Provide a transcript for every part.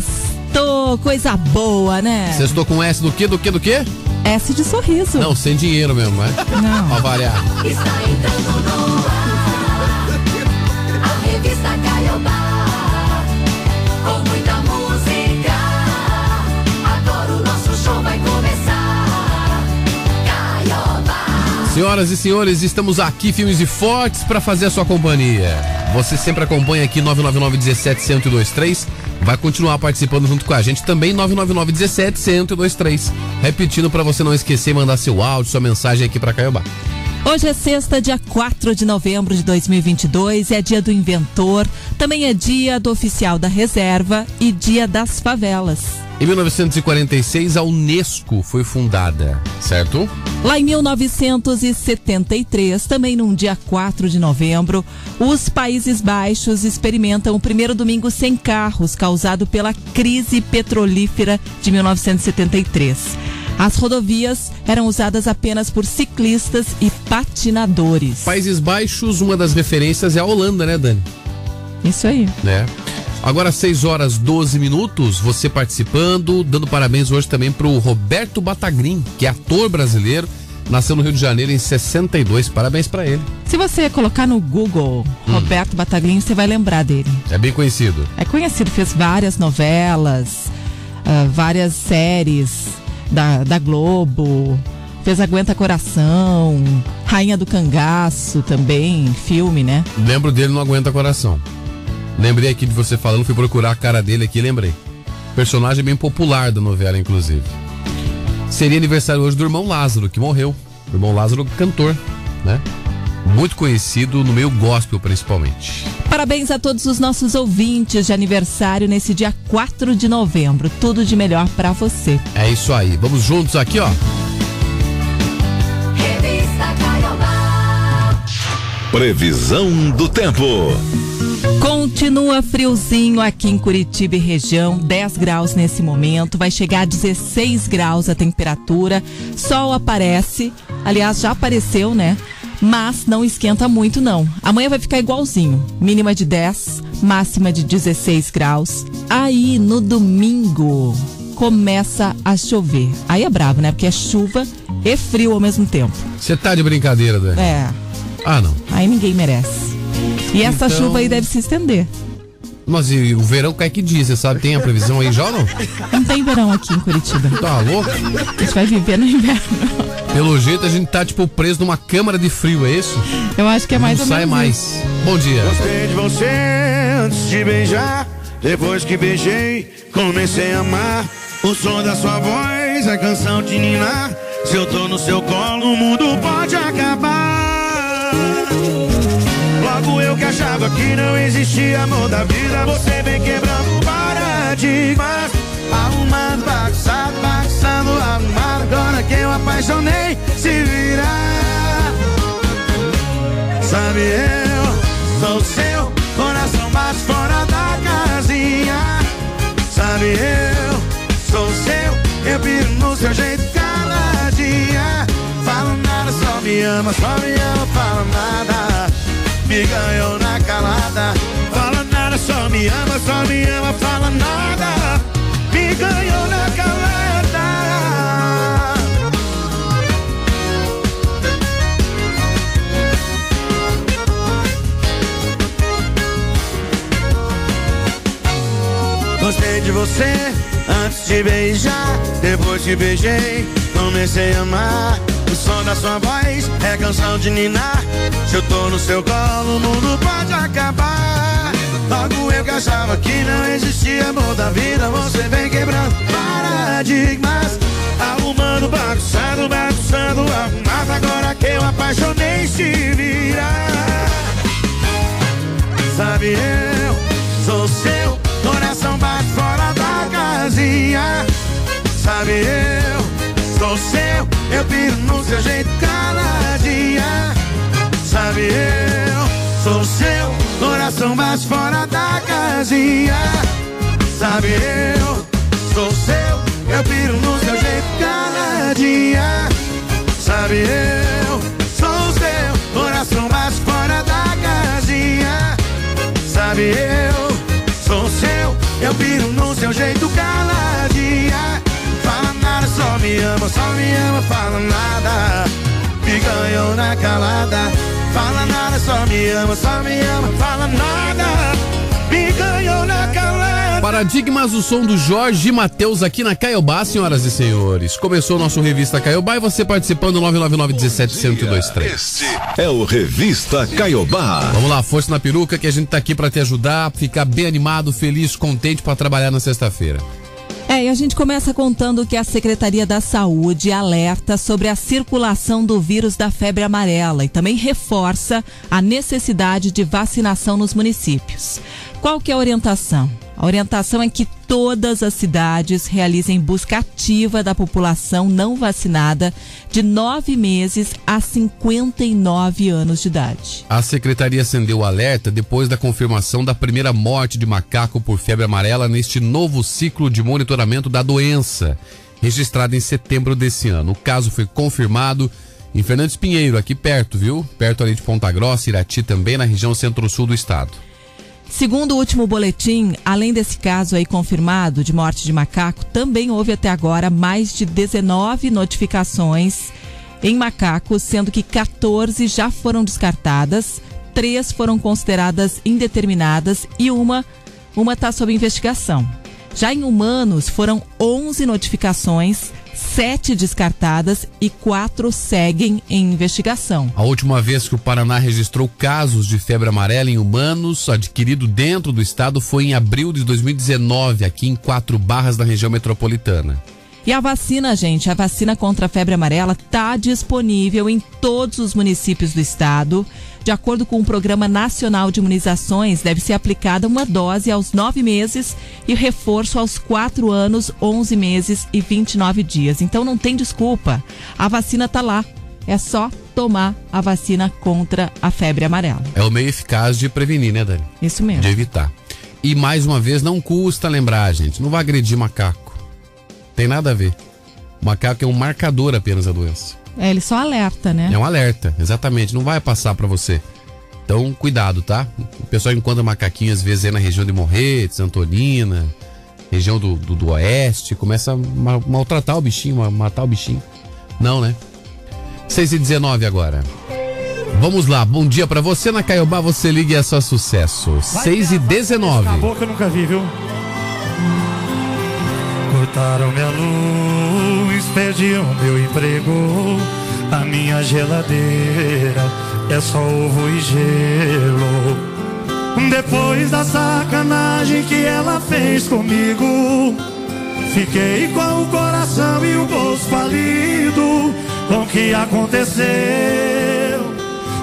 Sextou, coisa boa, né? Sextou com S do que, do que, do que? S de sorriso. Não, sem dinheiro mesmo, né? Não. Pra variar. Está entrando no ar. A revista Caiobá. Com muita música. Agora o nosso show vai começar. Caiobá. Senhoras e senhores, estamos aqui, firmes e fortes, para fazer a sua companhia. Você sempre acompanha aqui 999 17 1023. Vai continuar participando junto com a gente também 999 17 1023. Repetindo para você não esquecer mandar seu áudio, sua mensagem aqui para Caiobá. Hoje é sexta, dia 4 de novembro de 2022, é dia do inventor, também é dia do oficial da reserva e dia das favelas. Em 1946, a Unesco foi fundada, certo? Lá em 1973, também num dia 4 de novembro, os Países Baixos experimentam o primeiro domingo sem carros causado pela crise petrolífera de 1973. As rodovias eram usadas apenas por ciclistas e patinadores. Países Baixos, uma das referências é a Holanda, né, Dani? Isso aí. né? Agora 6 horas 12 minutos, você participando, dando parabéns hoje também pro Roberto Batagrin, que é ator brasileiro, nasceu no Rio de Janeiro em 62. Parabéns pra ele. Se você colocar no Google Roberto Bataglin, você vai lembrar dele. É bem conhecido. É conhecido, fez várias novelas, ah, várias séries da, da Globo, fez Aguenta Coração, Rainha do Cangaço também, filme, né? Lembro dele no Aguenta Coração. Lembrei aqui de você falando, fui procurar a cara dele aqui, lembrei. Personagem bem popular da novela, inclusive. Seria aniversário hoje do irmão Lázaro, que morreu. O irmão Lázaro, cantor, né? Muito conhecido no meio gospel, principalmente. Parabéns a todos os nossos ouvintes de aniversário nesse dia 4 de novembro. Tudo de melhor pra você. É isso aí. Vamos juntos aqui, ó. Revista Caiobá. Previsão do tempo. Continua friozinho aqui em Curitiba e região, 10 graus nesse momento, vai chegar a 16 graus a temperatura. Sol aparece, aliás, já apareceu, né? Mas não esquenta muito não. Amanhã vai ficar igualzinho, mínima de 10, máxima de 16 graus. Aí no domingo começa a chover. Aí é brabo, né? Porque é chuva e frio ao mesmo tempo. Você tá de brincadeira, Dani? É, Ah, não. aí ninguém merece. E essa Então- chuva aí deve se estender. Mas e o verão cai que dia? Você sabe, tem a previsão aí já ou não? Não tem verão aqui em Curitiba. Tá louco? A gente vai viver no inverno. Pelo jeito a gente tá, tipo, preso numa câmara de frio, é isso? Eu acho que é mais não ou sai mais. Bom dia. Gostei de você antes de beijar. Depois que beijei, comecei a amar. O som da sua voz é canção de ninar. Se eu tô no seu colo, o mundo pode acabar. Que achava que não existia amor da vida. Você vem quebrando paradigmas. Arrumando, bagunçado, bagunçando, arrumado. Agora que eu apaixonei, se virar. Sabe, eu sou seu coração bate fora da casinha. Sabe, eu sou seu, eu piro no seu jeito caladinha. Falo nada, só me ama, só me ama, fala nada. Me ganhou na calada. Fala nada, só me ama, só me ama, fala nada. Me ganhou na calada. Gostei de você antes de beijar. Depois que beijei, comecei a amar. Da sua voz é canção de ninar. Se eu tô no seu colo, o mundo pode acabar. Logo eu que achava que não existia amor da vida. Você vem quebrando paradigmas. Arrumando, bagunçando, bagunçando, arrumado. Agora que eu apaixonei, se virar. Sabe, eu sou seu, coração bate fora da casinha. Sabe, eu sou seu, eu piro no seu jeito caladinha. Sabe, eu sou seu, coração bate fora da casinha. Sabe, eu sou seu, eu piro no seu jeito caladinha. Sabe, eu sou seu, coração bate fora da casinha. Sabe, eu sou seu, Eu piro no seu jeito nada, só me ama, só me ama, fala nada. Me ganhou na calada. Fala nada, só me ama, só me ama, fala nada. Me ganhou na calada. Paradigmas do som do Jorge Matheus aqui na Caiobá, senhoras e senhores. Começou o nosso Revista Caiobá e você participando 999 17 1023. Este é o Revista Caiobá. Vamos lá, força na peruca que a gente tá aqui pra te ajudar, ficar bem animado, feliz, contente pra trabalhar na sexta-feira. É, e a gente começa contando que a Secretaria da Saúde alerta sobre a circulação do vírus da febre amarela e também reforça a necessidade de vacinação nos municípios. Qual que é a orientação? A orientação é que todas as cidades realizem busca ativa da população não vacinada de nove meses a 59 anos de idade. A secretaria acendeu o alerta depois da confirmação da primeira morte de macaco por febre amarela neste novo ciclo de monitoramento da doença, registrado em setembro desse ano. O caso foi confirmado em Fernandes Pinheiro, aqui perto, viu? Perto ali de Ponta Grossa, Irati também, na região centro-sul do estado. Segundo o último boletim, além desse caso aí confirmado de morte de macaco, também houve até agora mais de 19 notificações em macacos, sendo que 14 já foram descartadas, três foram consideradas indeterminadas e uma uma está sob investigação. Já em humanos foram 11 notificações, sete descartadas e quatro seguem em investigação. A última vez que o Paraná registrou casos de febre amarela em humanos adquirido dentro do estado foi em abril de 2019, aqui em Quatro Barras, na região metropolitana. E a vacina, gente, a vacina contra a febre amarela está disponível em todos os municípios do estado. De acordo com o Programa Nacional de Imunizações, deve ser aplicada uma dose aos nove meses e reforço aos quatro anos, 11 meses e 29 dias. Então não tem desculpa. A vacina tá lá. É só tomar a vacina contra a febre amarela. É o meio eficaz de prevenir, né, Dani? Isso mesmo. De evitar. E mais uma vez, não custa lembrar, gente. Não vai agredir macaco. Tem nada a ver. O macaco é um marcador apenas da doença. É, ele só alerta, né? É um alerta, exatamente. Não vai passar pra você. Então, cuidado, tá? O pessoal encontra macaquinho às vezes aí na região de Morretes, Antonina, região do, do, do oeste, começa a ma- maltratar o bichinho, ma- matar o bichinho. Não, né? 6 e 19 agora. Vamos lá, bom dia pra você na Caiobá, você liga e é só sucesso. 6 e 19. Acabou que eu nunca vi, viu? Cortaram minha luz, perdi meu emprego. A minha geladeira é só ovo e gelo. Depois da sacanagem que ela fez comigo, fiquei com o coração e o bolso falido. Com o que aconteceu?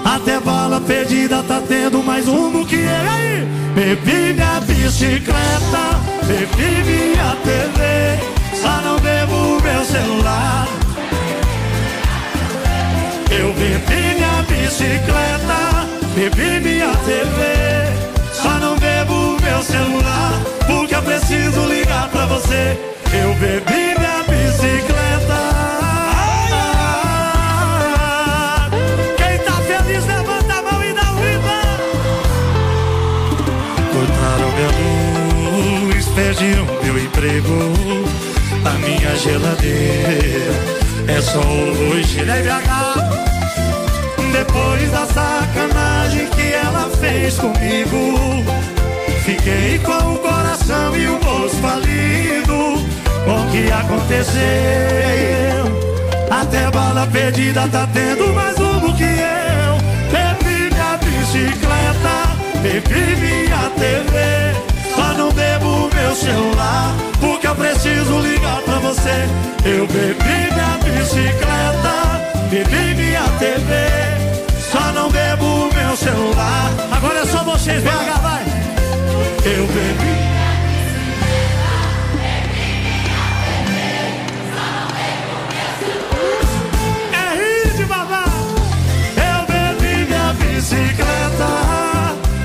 Até bala perdida tá tendo mais um do que ele aí. Bebi minha bicicleta, bebi minha TV, só não bebo meu celular. Eu bebi minha bicicleta, bebi minha TV, só não bebo meu celular, porque eu preciso ligar pra você. Eu bebi minha bicicleta. O meu emprego. A minha geladeira é só hoje. Depois da sacanagem que ela fez comigo, fiquei com o coração e o bolso falido. Com o que aconteceu? Até bala perdida tá tendo mais um do que eu. Bebi minha bicicleta, bebi minha TV. Só não bebo meu celular, porque eu preciso ligar pra você. Eu bebi minha bicicleta, bebi minha TV. Só não bebo meu celular. Agora é só vocês, vai, vai. Eu bebi. É. Eu bebi minha bicicleta,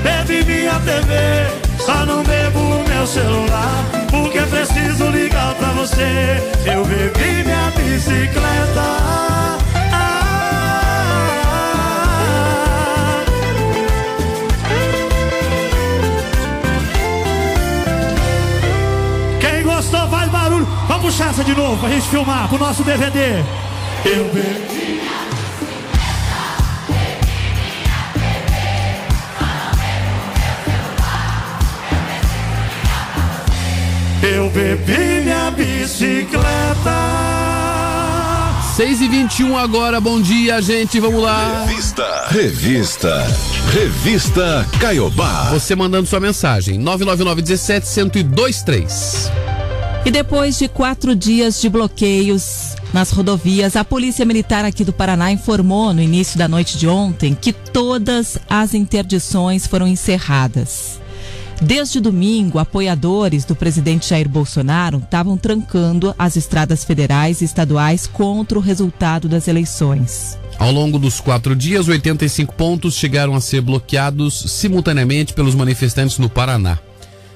bebi minha TV. Não bebo meu celular, porque preciso ligar pra você. Eu bebi minha bicicleta. Ah, Só faz barulho. Vamos puxar essa de novo pra gente filmar pro nosso DVD. Eu bebi. Eu bebi minha bicicleta. 6 e 21 agora, bom dia, gente, vamos lá. Revista. Revista. Revista Caiobá. Você mandando sua mensagem, 999 17 1023. E depois de quatro dias de bloqueios nas rodovias, a Polícia Militar aqui do Paraná informou no início da noite de ontem que todas as interdições foram encerradas. Desde domingo, apoiadores do presidente Jair Bolsonaro estavam trancando as estradas federais e estaduais contra o resultado das eleições. Ao longo dos quatro dias, 85 pontos chegaram a ser bloqueados simultaneamente pelos manifestantes no Paraná.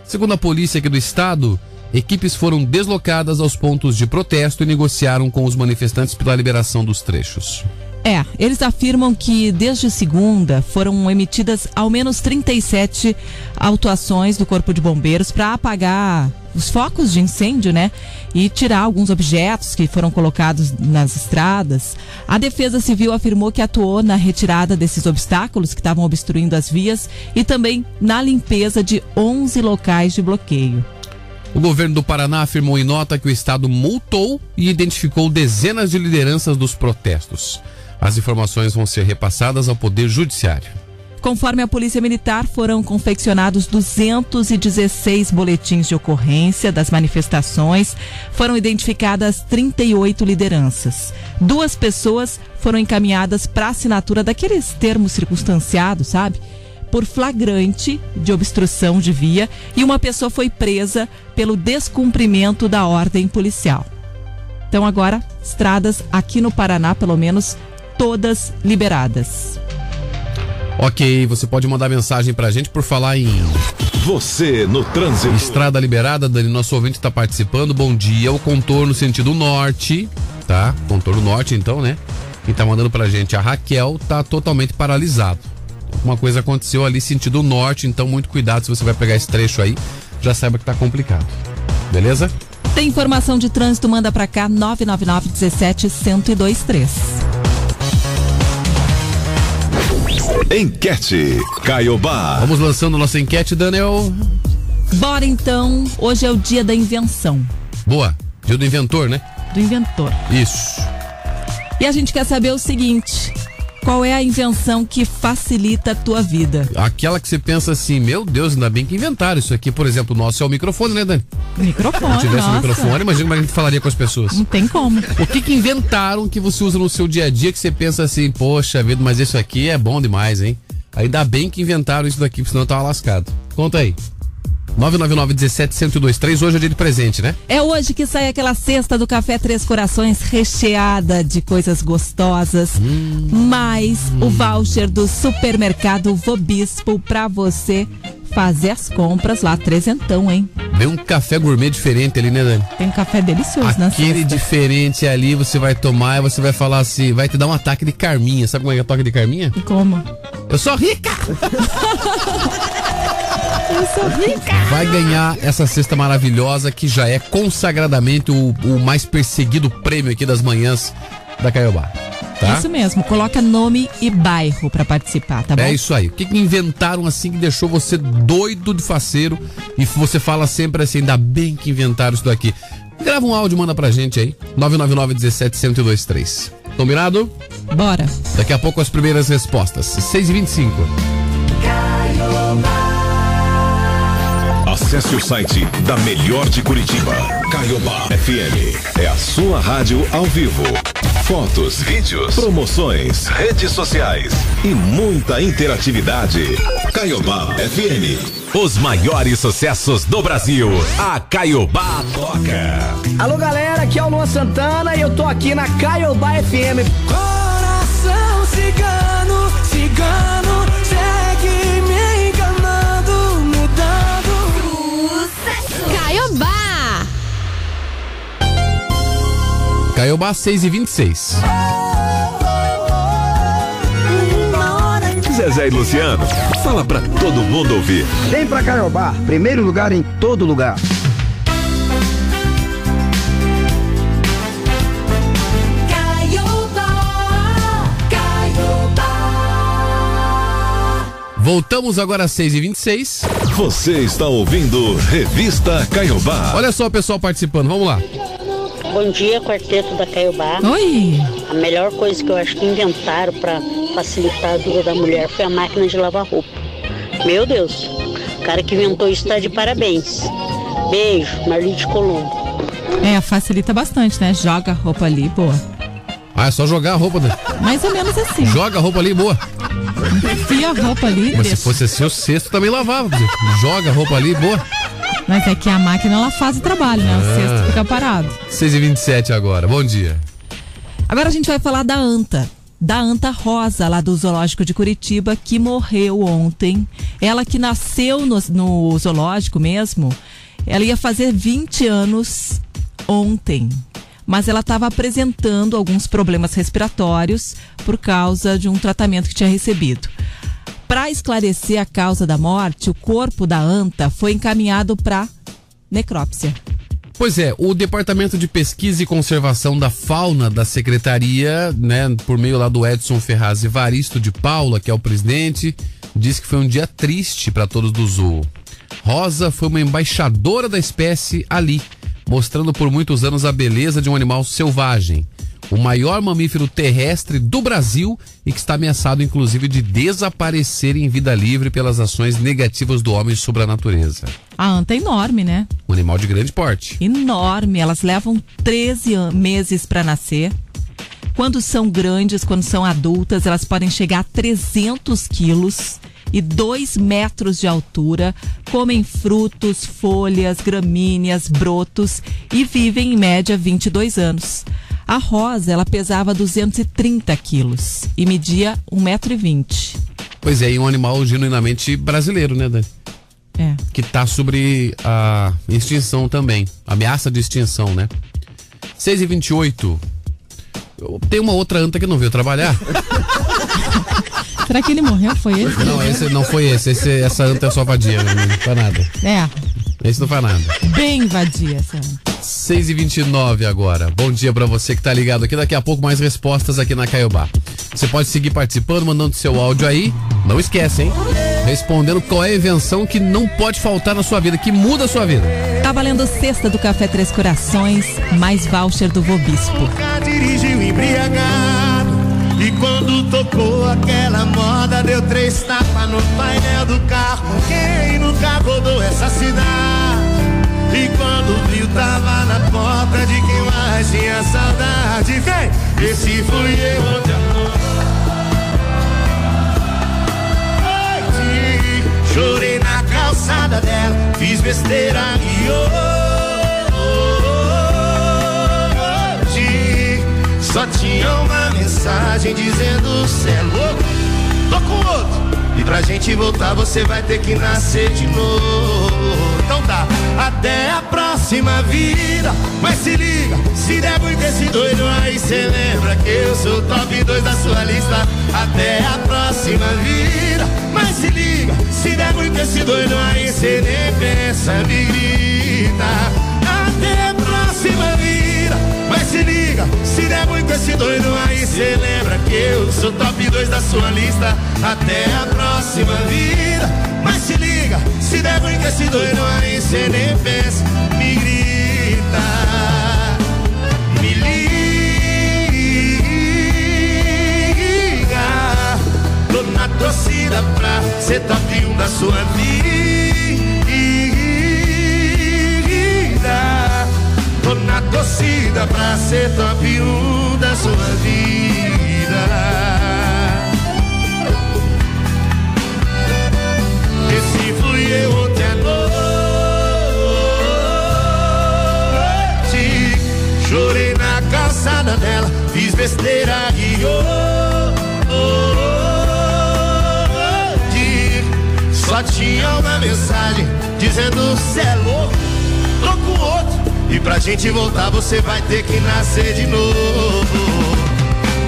Segundo a polícia aqui do estado, equipes foram deslocadas aos pontos de protesto e negociaram com os manifestantes pela liberação dos trechos. É, eles afirmam que desde segunda foram emitidas ao menos 37 autuações do Corpo de Bombeiros para apagar os focos de incêndio, né? E tirar alguns objetos que foram colocados nas estradas. A Defesa Civil afirmou que atuou na retirada desses obstáculos que estavam obstruindo as vias e também na limpeza de 11 locais de bloqueio. O governo do Paraná afirmou em nota que o estado multou e identificou dezenas de lideranças dos protestos. As informações vão ser repassadas ao Poder Judiciário. Conforme a Polícia Militar, foram confeccionados 216 boletins de ocorrência das manifestações. Foram identificadas 38 lideranças. Duas pessoas foram encaminhadas para assinatura daqueles termos circunstanciados, sabe? Por flagrante de obstrução de via e uma pessoa foi presa pelo descumprimento da ordem policial. Então, agora, estradas aqui no Paraná, pelo menos, todas liberadas. Ok, você pode mandar mensagem pra gente por falar em Você no trânsito. estrada liberada, Dani. Nosso ouvinte está participando. Bom dia. O contorno sentido norte, tá? Contorno norte, então, né? Quem tá mandando pra gente, a Raquel, tá totalmente paralisado. Uma coisa aconteceu ali sentido norte, então muito cuidado se você vai pegar esse trecho aí. Já saiba que tá complicado. Beleza? Tem informação de trânsito, manda pra cá 999 17 1023. Enquete. Caiobá. Vamos lançando nossa enquete, Daniel. Bora então, hoje é o dia da invenção, Boa. Dia do inventor, né? do inventor. Isso. E a gente quer saber o seguinte: qual é a invenção que facilita a tua vida? Aquela que você pensa assim, meu Deus, ainda bem que inventaram isso aqui. Por exemplo, o nosso é o microfone, né, Dani? Microfone, Se tivesse nossa. microfone, imagina como a gente falaria com as pessoas. Não tem como. O que que inventaram que você usa no seu dia a dia que você pensa assim, poxa vida, mas isso aqui é bom demais, hein? Ainda bem que inventaram isso daqui, porque senão eu tava lascado. Conta aí. 999 17 1023 hoje é dia de presente, né? É hoje que sai aquela cesta do Café Três Corações recheada de coisas gostosas, mais o voucher do supermercado Vobispo pra você fazer as compras lá, trezentão, hein? Vem um café gourmet diferente ali, né, Dani? Tem um café delicioso na Aquele cesta. diferente ali, você vai tomar e você vai falar assim, vai te dar um ataque de carminha. Sabe como é que é o toque de carminha? Como? Eu sou rica! Eu sou rica! Vai ganhar essa cesta maravilhosa que já é consagradamente o, o mais perseguido prêmio aqui das manhãs da Caiobá. Tá? Isso mesmo, coloca nome e bairro pra participar, tá bom? É isso aí. O que, que inventaram assim que deixou você doido de faceiro e você fala sempre assim, ainda bem que inventaram isso daqui. Grava um áudio, manda pra gente aí. 999 17 1023. Combinado? Bora. Daqui a pouco as primeiras respostas. 6 Acesse o site da Melhor de Curitiba. Caiobá FM. É a sua rádio ao vivo. Fotos, vídeos, promoções, redes sociais e muita interatividade. Caiobá FM. Os maiores sucessos do Brasil. A Caiobá toca. Alô galera, aqui é o Luan Santana e eu tô aqui na Caiobá FM. Coração cigano, cigano, Caiobá, 6h26. Zezé e Luciano, fala pra todo mundo ouvir. Vem pra Caiobá, primeiro lugar em todo lugar. Voltamos agora às 6h26. Você está ouvindo Revista Caiobá. Olha só o pessoal participando, vamos lá. Bom dia, quarteto da Caiobá. Oi! A melhor coisa que eu acho que inventaram para facilitar a vida da mulher foi a máquina de lavar roupa. Meu Deus, o cara que inventou isso está de parabéns. Beijo, Marli de Colombo. É, facilita bastante, né? Joga a roupa ali, boa. Ah, é só jogar a roupa. né? Mais ou menos assim. Joga a roupa ali, boa. Enfia a roupa ali, Mas se deixa. fosse assim, o cesto também lavava. Joga a roupa ali, boa. Mas é que a máquina ela faz o trabalho, né? O Ah. cesto fica parado. 6h27 agora, bom dia. Agora a gente vai falar da anta. Da anta rosa, lá do Zoológico de Curitiba, que morreu ontem. Ela que nasceu no, no zoológico mesmo, ela ia fazer 20 anos ontem. Mas ela estava apresentando alguns problemas respiratórios por causa de um tratamento que tinha recebido. Para esclarecer a causa da morte, o corpo da anta foi encaminhado para necrópsia. Pois é, o Departamento de Pesquisa e Conservação da Fauna da Secretaria, né, por meio lá do Edson Ferraz Evaristo de Paula, que é o presidente, diz que foi um dia triste para todos do zoo. Rosa foi uma embaixadora da espécie ali, mostrando por muitos anos a beleza de um animal selvagem. O maior mamífero terrestre do Brasil e que está ameaçado, inclusive, de desaparecer em vida livre pelas ações negativas do homem sobre a natureza. A anta é enorme, né? Um animal de grande porte. enorme. Elas levam 13 an- meses para nascer. Quando são grandes, quando são adultas, elas podem chegar a 300 quilos e 2 metros de altura. Comem frutos, folhas, gramíneas, brotos e vivem em média 22 anos. A Rosa, ela pesava 230 quilos e media 1,20m. Pois é, e um animal genuinamente brasileiro, né, Dani? É. Que tá sobre a extinção também. Ameaça de extinção, né? 6 e 28 Tem uma outra anta que não veio trabalhar. Será que ele morreu? Foi ele? Não, esse não foi esse. esse essa anta é só vadia, né? não faz nada. É, Esse não faz nada. bem vadia essa anta. 6 e 29 agora. Bom dia pra você que tá ligado aqui. Daqui a pouco mais respostas aqui na Caiobá. Você pode seguir participando, mandando seu áudio aí. Não esquece, hein? Respondendo qual é a invenção que não pode faltar na sua vida, que muda a sua vida. Tá valendo cesta do Café Três Corações, mais voucher do Vobispo. Nunca dirigiu embriagado. E quando tocou aquela moda, deu três tapas no painel do carro. Quem nunca rodou essa cidade? E quando viu, tava na porta de quem mais tinha saudade. Vem, esse fui eu ontem à noite. Chorei na calçada dela, fiz besteira e hoje só tinha uma mensagem dizendo cê é louco, tô com outro. E pra gente voltar você vai ter que nascer de novo. Então tá, até a próxima vida. Mas se liga, se der muito esse doido aí, cê lembra que eu sou top 2 da sua lista. Até a próxima vida. Mas se liga, se der muito esse doido aí, cê nem pensa, me grita. Até a próxima. Mas se liga, se der muito esse doido aí, cê lembra que eu sou top 2 da sua lista. Até a próxima vida. Mas se liga, se der muito esse doido aí, cê nem pensa, me grita. Me liga. Tô na torcida pra ser top 1 da sua vida. Na torcida pra ser top 1 da sua vida. Esse fui eu ontem à noite. Chorei na calçada dela, fiz besteira e hoje só tinha uma mensagem dizendo cê é louco, com outro. E pra gente voltar você vai ter que nascer de novo.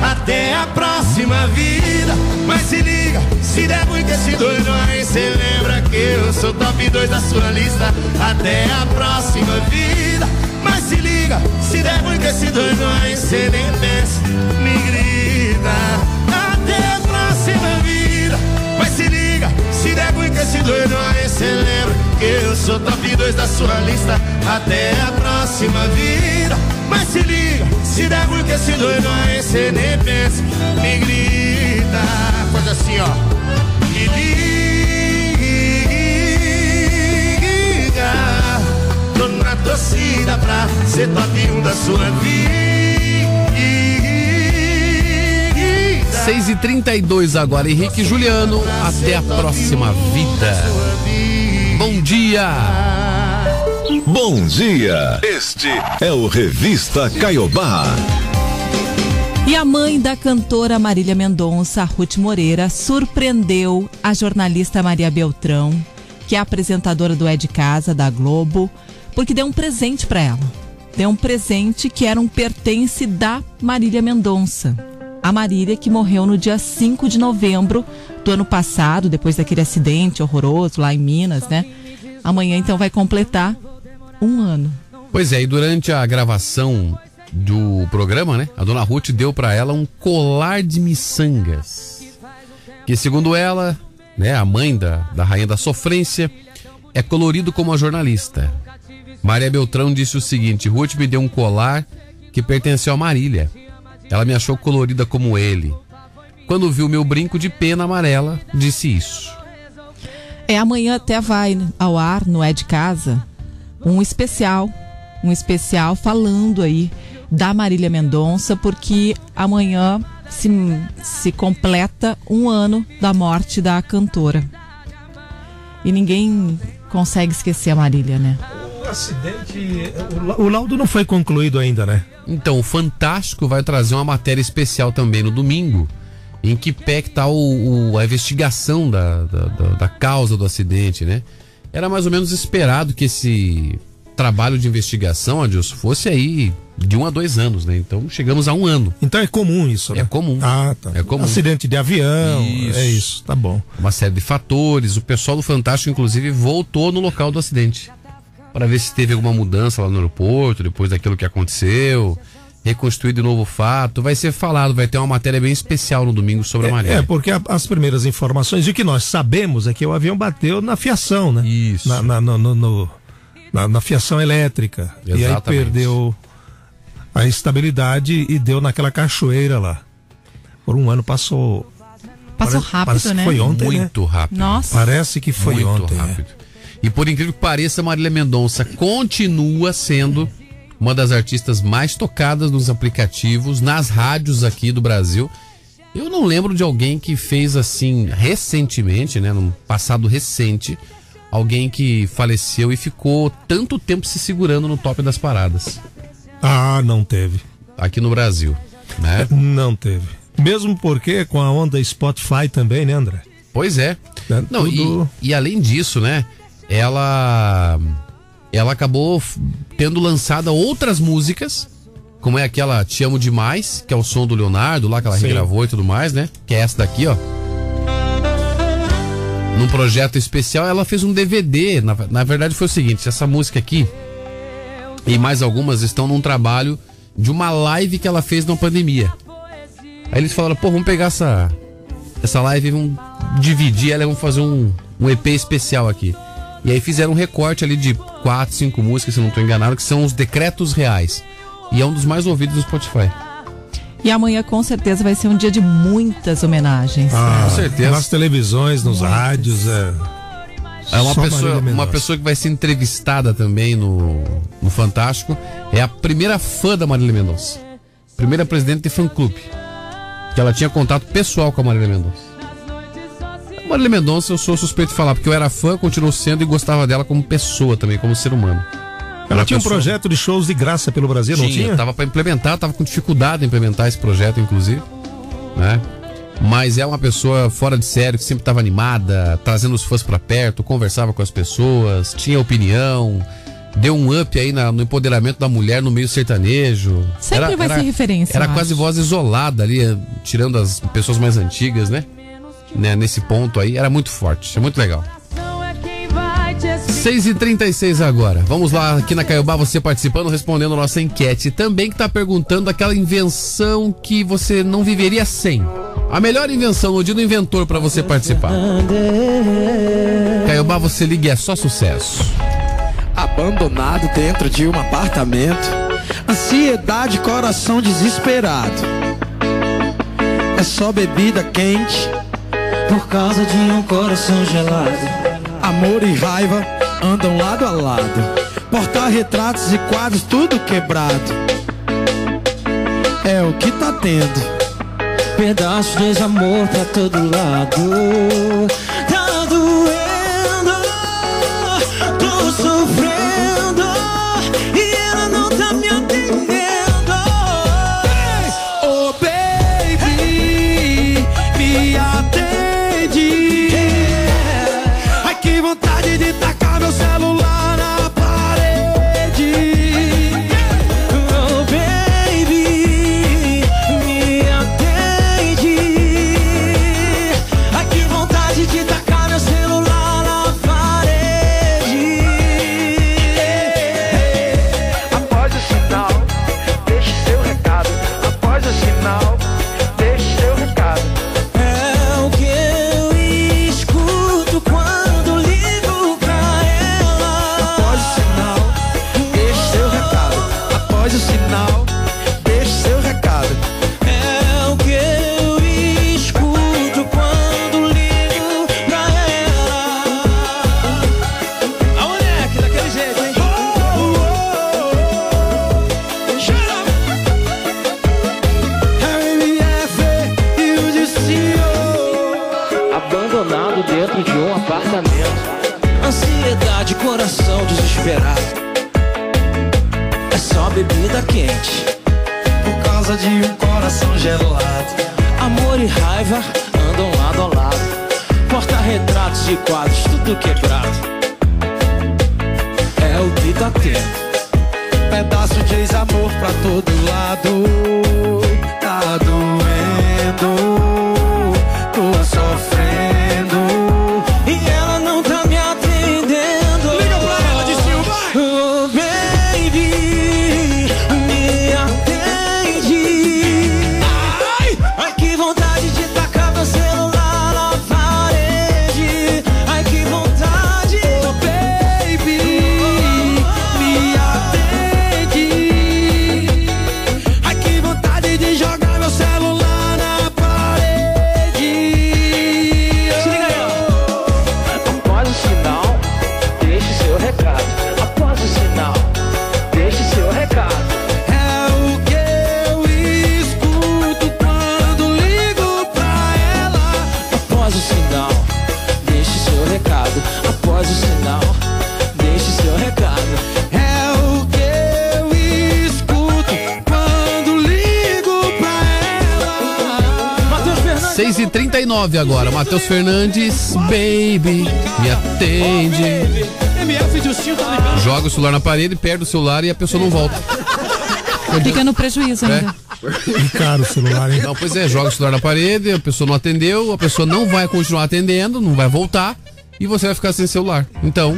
Até a próxima vida, mas se liga, se der muito esse doido aí, cê lembra que eu sou top 2 da sua lista. Até a próxima vida, mas se liga, se der muito esse doido aí, cê nem pensa, me grita. Até a próxima vida, mas se liga, se der muito esse doido aí, cê lembra que eu sou top 2 da sua lista. Até a próxima vida. Mas se liga, se der ruim que esse doido aí cê nem pensa, me grita. Faz assim, ó. Me liga, tô na torcida pra ser top 1 da sua vida. 6 e 32 agora, Henrique Juliano. Até a próxima vida. Bom dia! Bom dia! Este é o Revista Caiobá. E a mãe da cantora Marília Mendonça, Ruth Moreira, surpreendeu a jornalista Maria Beltrão, que é apresentadora do É de Casa, da Globo, porque deu um presente para ela. Deu um presente que era um pertence da Marília Mendonça. A Marília, que morreu no dia 5 de novembro do ano passado, depois daquele acidente horroroso lá em Minas, né? Amanhã, então, vai completar um ano. Pois é, e durante a gravação do programa, né? A dona Ruth deu para ela um colar de miçangas. Que segundo ela, né, a mãe da, da rainha da sofrência, é colorido como a jornalista. Maria Beltrão disse o seguinte: Ruth me deu um colar que pertenceu a Marília. Ela me achou colorida como ele. Quando viu meu brinco de pena amarela, disse isso. É, amanhã até vai ao ar no É de Casa um especial, um especial falando aí da Marília Mendonça, porque amanhã se, se completa um ano da morte da cantora. E ninguém consegue esquecer a Marília, né? O acidente. O, laudo não foi concluído ainda, né? Então, o Fantástico vai trazer uma matéria especial também no domingo, em que pé que tá o, o- a investigação da, da, da- da causa do acidente, né? Era mais ou menos esperado que esse trabalho de investigação, Adilson, fosse aí de um a dois anos, né? Então chegamos a um ano. Então é comum isso, né? É comum. Ah, tá. É comum. Acidente de avião. Isso. É isso, tá bom. Uma série de fatores. O pessoal do Fantástico, inclusive, voltou no local do acidente para ver se teve alguma mudança lá no aeroporto, depois daquilo que aconteceu. Reconstruir de novo o fato. Vai ser falado, vai ter uma matéria bem especial no domingo sobre a É, Marília. é, porque a- as primeiras informações, e o que nós sabemos é que o avião bateu na fiação, né? Isso. Na, na, no- no- no- na- na fiação elétrica. E aí Exatamente. perdeu a estabilidade e deu naquela cachoeira lá. Por um ano passou. Passou Parece- rápido, parece que né? foi ontem, né? Muito rápido. Nossa. Parece que foi muito ontem. é. rápido. E por incrível que pareça, Marília Mendonça continua sendo uma das artistas mais tocadas nos aplicativos, nas rádios aqui do Brasil. Eu não lembro de alguém que fez assim recentemente, né, num passado recente, alguém que faleceu e ficou tanto tempo se segurando no top das paradas Ah, não teve. aqui no Brasil, né? Não teve. Mesmo porque com a onda Spotify também, né, André? Pois é. É Não, tudo- e, e além disso, né? Ela ela acabou tendo lançado outras músicas, como é aquela Te Amo Demais, que é o som do Leonardo, lá que ela Sim. regravou e tudo mais, né? Que é essa daqui, ó. Num projeto especial, ela fez um DVD. Na, na verdade, foi o seguinte: essa música aqui e mais algumas estão num trabalho de uma live que ela fez na pandemia. Aí eles falaram, pô, vamos pegar essa, essa live e vamos dividir ela e vamos fazer um, um EP especial aqui. E aí fizeram um recorte ali de quatro, cinco músicas, se não estou enganado, que são os decretos reais. E é um dos mais ouvidos do Spotify. E amanhã com certeza vai ser um dia de muitas homenagens. Ah, Com certeza. Nas televisões, nos rádios. É, É uma Só pessoa, uma pessoa que vai ser entrevistada também no, no Fantástico. É a primeira fã da Marília Mendonça. Primeira presidente de fã-clube. Que ela tinha contato pessoal com a Marília Mendonça. Marília Mendonça eu sou suspeito de falar, porque eu era fã, continuo sendo e gostava dela como pessoa também, como ser humano. Ela tinha um projeto de shows de graça pelo Brasil, não tinha? Tava para implementar, tava com dificuldade em implementar esse projeto, inclusive, né? Mas é uma pessoa fora de sério, que sempre estava animada, trazendo os fãs para perto, conversava com as pessoas, tinha opinião, deu um up aí na- no empoderamento da mulher no meio sertanejo. Sempre vai ser referência, Era quase acho. voz isolada ali, tirando as pessoas mais antigas, né? Né? Nesse ponto aí, era muito forte, é muito legal. 6h36 agora. Vamos lá, aqui na Caiobá, você participando, respondendo a nossa enquete. Também que tá perguntando aquela invenção que você não viveria sem. A melhor invenção, no dia do inventor para você participar. Caiobá, você liga e é só sucesso. Abandonado dentro de um apartamento. Ansiedade, coração desesperado. É só bebida quente. Por causa de um coração gelado. Amor e raiva andam lado a lado. Porta-retratos e quadros, tudo quebrado. É o que tá tendo. Pedaço de amor pra todo lado. Desesperado É só bebida quente Por causa de um coração gelado. Amor e raiva andam lado a lado. Porta-retratos e quadros, tudo quebrado. É o que tá Pedaço de ex-amor pra todo lado. Tá doendo. Tô sofrendo 9 agora. Matheus Fernandes, baby, me atende. Joga o celular na parede, perde o celular e a pessoa não volta. Fica no prejuízo é. ainda. É. E caro o celular, hein? Não, pois é, joga o celular na parede, a pessoa não atendeu, a pessoa não vai continuar atendendo, não vai voltar e você vai ficar sem celular. Então.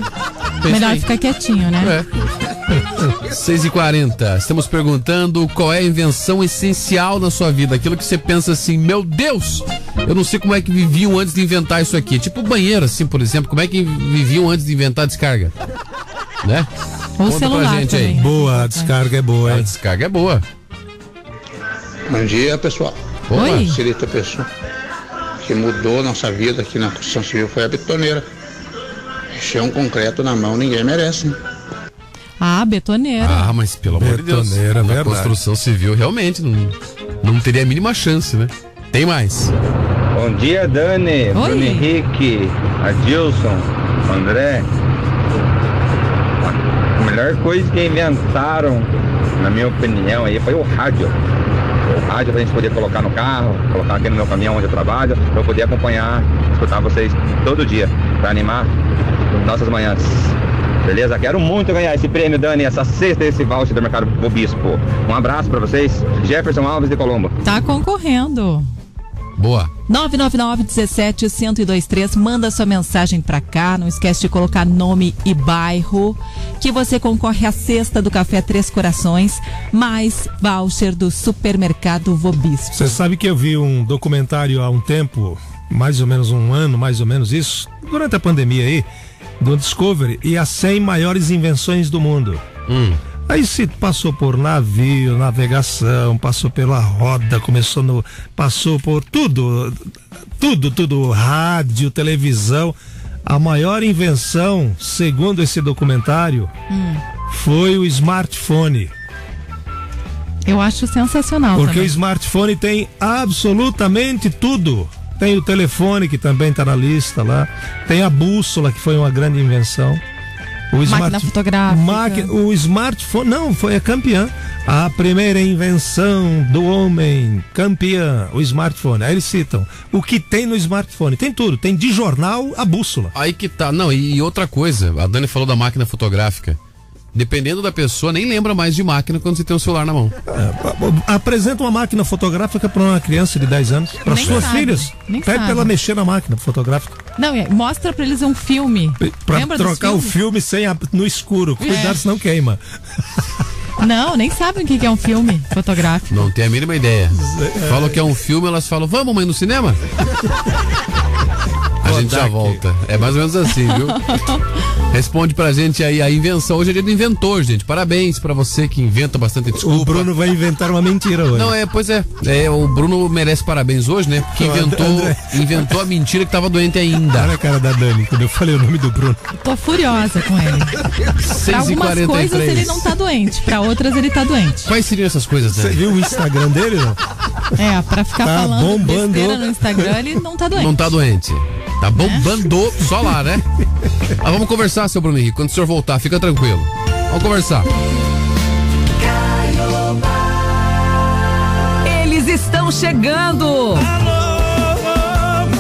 Melhor aí. ficar quietinho, né? É. 6h40. Estamos perguntando qual é a invenção essencial na sua vida. Aquilo que você pensa assim, meu Deus, eu não sei como é que viviam antes de inventar isso aqui. Tipo banheiro, assim, por exemplo, como é que viviam antes de inventar a descarga? Né? Ou Conta pra celular gente aí. também. Boa, a descarga é boa, A hein? descarga é boa. Bom dia, pessoal. Boa. Oi. Cirita Pessoa. O que mudou nossa vida aqui na construção civil foi a betoneira. Encher um concreto na mão ninguém merece. hein? Ah, betoneira. Ah, mas pelo amor de Deus. Betoneira, Na verdade. construção civil realmente não, não teria a mínima chance, né? Tem mais. Bom dia, Dani, Bruno Henrique, Adilson, André. A melhor coisa que inventaram, na minha opinião, aí foi o rádio. O rádio pra gente poder colocar no carro, colocar aqui no meu caminhão onde eu trabalho, pra eu poder acompanhar, escutar vocês todo dia, pra animar nossas manhãs. Beleza? Quero muito ganhar esse prêmio, Dani, essa sexta esse voucher do Mercado Obispo. Um abraço pra vocês. Jefferson Alves de Colombo. Tá concorrendo. Boa. 999 17 1023 manda sua mensagem pra cá, não esquece de colocar nome e bairro, que você concorre à cesta do Café Três Corações, mais voucher do supermercado Vobispo. Você sabe que eu vi um documentário há um tempo, mais ou menos um ano, mais ou menos isso, durante a pandemia aí, do Discovery e as 100 maiores invenções do mundo. Hum. Aí se passou por navio, navegação, passou pela roda, começou no. passou por tudo, tudo, tudo, rádio, televisão. A maior invenção, segundo esse documentário, Hum. foi o smartphone. Eu acho sensacional. Porque o também. smartphone tem absolutamente tudo. Tem o telefone, que também está na lista lá. Tem a bússola, que foi uma grande invenção. O Máquina fotográfica. Maqui- O smartphone, não, foi a campeã. A primeira invenção do homem, campeã, o smartphone. Aí eles citam o que tem no smartphone. Tem tudo, tem de jornal a bússola. Aí que tá. Não, e outra coisa, a Dani falou da máquina fotográfica. Dependendo da pessoa, nem lembra mais de máquina quando você tem o celular na mão. Apresenta uma máquina fotográfica para uma criança de 10 anos, para suas sabe, filhas. nem Pede para ela mexer na máquina fotográfica. Não, é, mostra pra eles um filme. Dos trocar o filme sem a- no escuro. Cuidado, É. senão queima. Não, nem sabem o que que é um filme fotográfico. Não tem a mínima ideia. Falam que é um filme, elas falam, vamos mãe no cinema? A gente já volta. É mais ou menos assim, viu? Responde pra gente aí a invenção. Hoje é dia do inventor, gente. Parabéns pra você que inventa bastante desculpa. O Bruno vai inventar uma mentira hoje. Não, é, pois é. é. O Bruno merece parabéns hoje, né? Porque inventou, André. inventou a mentira que tava doente ainda. Olha a cara da Dani quando eu falei o nome do Bruno. Tô furiosa com ele. Pra algumas 6h43. coisas ele não tá doente, pra outras ele tá doente. Quais seriam essas coisas, Você né? viu o Instagram dele, não? É, pra ficar Tá falando bombando. besteira no Instagram, ele não tá doente. Não tá doente. Tá bombando só lá, né? Mas vamos conversar, seu Bruno Henrique. Quando o senhor voltar, fica tranquilo. Vamos conversar. Eles estão chegando!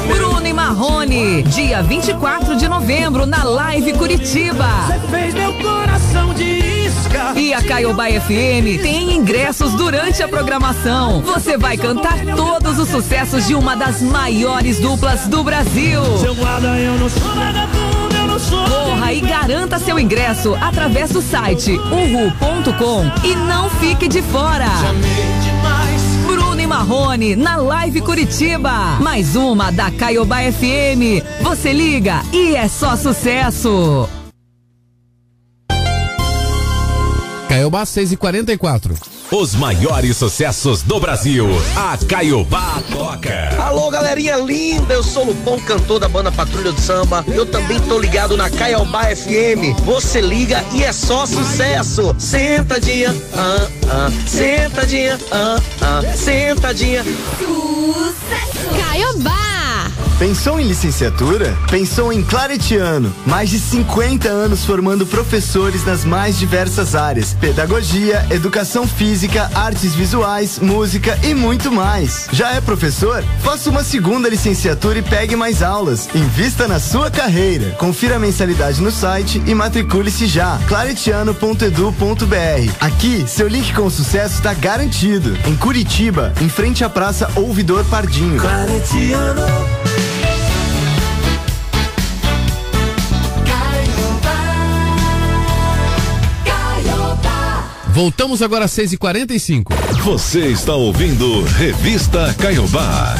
Bruno e Marrone, dia 24 de novembro, na Live Curitiba. Fez meu coração de isca. E a Caiobá FM tem ingressos durante a programação. Você vai cantar todos os sucessos de uma das maiores duplas do Brasil. Seu guarda, eu não sou vagabundo. Corra e garanta seu ingresso através do site uhu.com e não fique de fora. Bruno e Marrone na Live Curitiba. Mais uma da Caiobá FM. Você liga e é só sucesso. Caiobá 6 e 44 Os maiores sucessos do Brasil. A Caiobá toca. Alô, galerinha linda, eu sou o Lupão, cantor da banda Patrulha do Samba. Eu também tô ligado na Caiobá FM. Você liga e é só sucesso. Sentadinha, ah, ah, sentadinha, ah, ah, sentadinha. Caiobá! Pensou em licenciatura? Pensou em Claretiano. Mais de 50 anos formando professores nas mais diversas áreas: pedagogia, educação física, artes visuais, música e muito mais. Já é professor? Faça uma segunda licenciatura e pegue mais aulas. Invista na sua carreira. Confira a mensalidade no site e matricule-se já. claretiano.edu.br. Aqui, seu link com sucesso está garantido. Em Curitiba, em frente à Praça Ouvidor Pardinho. Claretiano. Voltamos agora às 6 e 45 Você está ouvindo Revista Caiobá.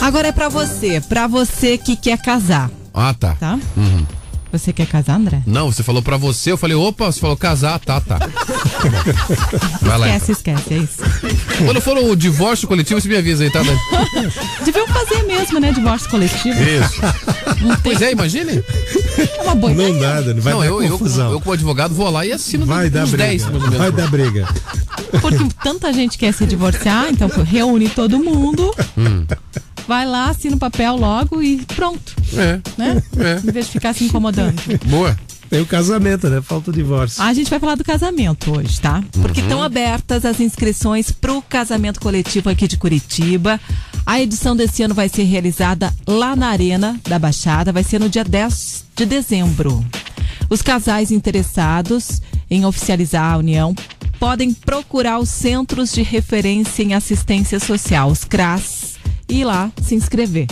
Agora é pra você, pra você que quer casar, Ah, tá. tá? Uhum. Você quer casar, André? Não, você falou pra você, eu falei, opa, você falou casar, tá, tá. Vai lá. Esquece, esquece, é isso. então. Quando for o divórcio coletivo, você me avisa aí, tá? Dani? Deviam fazer mesmo, né? Divórcio coletivo. Isso. Pois é, imagine. É uma boa Não nada, vai Não, dar eu, eu, confusão. eu, como advogado, vou lá e assino vai dar uns briga. 10, mais ou menos. vai dar briga. Porque tanta gente quer se divorciar, então reúne todo mundo, Hum. vai lá, assina o papel logo e pronto. É. Né? É. Em vez de ficar se incomodando. Boa. Tem o casamento, né? Falta o divórcio. A gente vai falar do casamento hoje, tá? Porque Uhum. estão abertas as inscrições para o casamento coletivo aqui de Curitiba. A edição desse ano vai ser realizada lá na Arena da Baixada, vai ser no dia 10 de dezembro. Os casais interessados em oficializar a união podem procurar os Centros de Referência em Assistência Social, os CRAS, e ir lá se inscrever.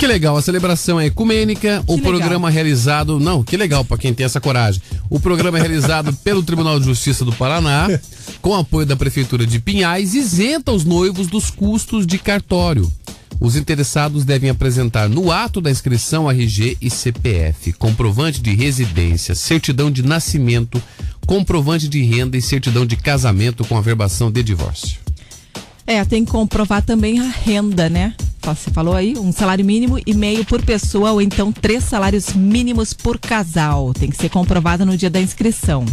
Que legal, a celebração é ecumênica, o legal. programa realizado, não, que legal pra quem tem essa coragem. O programa é realizado pelo Tribunal de Justiça do Paraná, com apoio da Prefeitura de Pinhais, isenta os noivos dos custos de cartório. Os interessados devem apresentar no ato da inscrição RG e CPF, comprovante de residência, certidão de nascimento, comprovante de renda e certidão de casamento com averbação de divórcio. É, tem que comprovar também a renda, né? Você falou aí, um salário mínimo e meio por pessoa ou então três salários mínimos por casal. Tem que ser comprovado no dia da inscrição.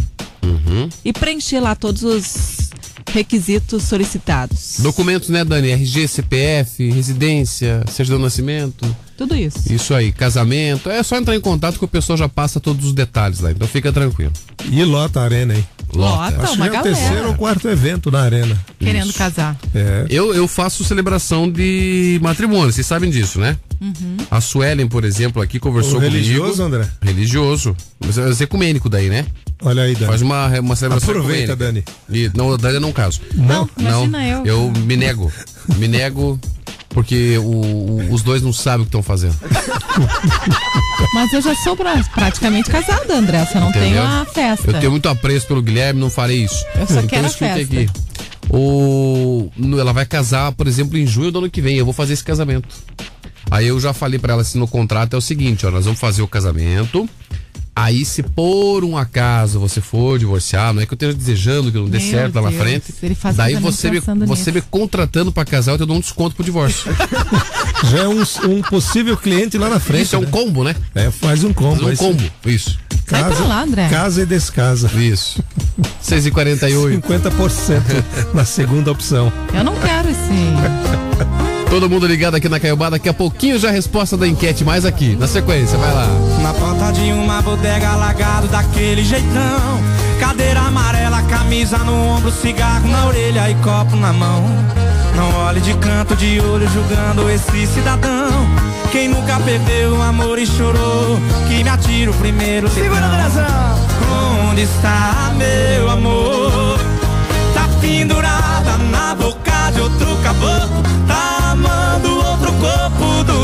Uhum. E preencher lá todos os requisitos solicitados. Documentos, né, Dani? RG, CPF, residência, certidão de nascimento. Tudo isso. Isso aí, casamento. É só entrar em contato que o pessoal já passa todos os detalhes lá. Então fica tranquilo. E lota a arena, hein? Lota, Acho que uma é o galera. terceiro ou quarto evento na arena. Querendo casar. É. Eu, eu faço celebração de matrimônio, vocês sabem disso, né? Uhum. A Suelen, por exemplo, aqui conversou O religioso, comigo. André? Religioso. Mas é ecumênico daí, né? Olha aí, Dani. Faz uma, uma celebração Aproveita, ecumênica. E, não, Dani eu não caso. Não, imagina eu. Eu me nego. Me nego porque o- o- os dois não sabem o que estão fazendo. Mas eu já sou pra- praticamente casada, André. Só não Entendeu? tenho a festa. Eu tenho muito apreço pelo Guilherme, não farei isso. Eu só quero a festa. O, no- ela vai casar, por exemplo, em junho do ano que vem. Eu vou fazer esse casamento. Aí eu já falei pra ela assim no contrato é o seguinte, ó, nós vamos fazer o casamento. Aí se por um acaso você for divorciar, não é que eu esteja desejando que não dê Meu certo lá na Deus, frente. ele faz Daí você me, você me contratando pra casar, eu te dou um desconto pro divórcio. Já é um, um possível cliente lá na frente. Isso é um né? combo, né? É, faz um combo. Faz um combo, sim. isso. Casa, lá, André. casa e descasa. Isso. 6h48. 50% na segunda opção. Eu não quero esse. Todo mundo ligado aqui na Caiobá, daqui a pouquinho já a resposta da enquete, mais aqui, na sequência, vai lá. Na porta de uma bodega alagado daquele jeitão Cadeira amarela, camisa no ombro, cigarro na orelha e copo na mão Não olhe de canto de olho julgando esse cidadão Quem nunca perdeu o amor e chorou Que me atira o primeiro Segura! Onde está meu amor?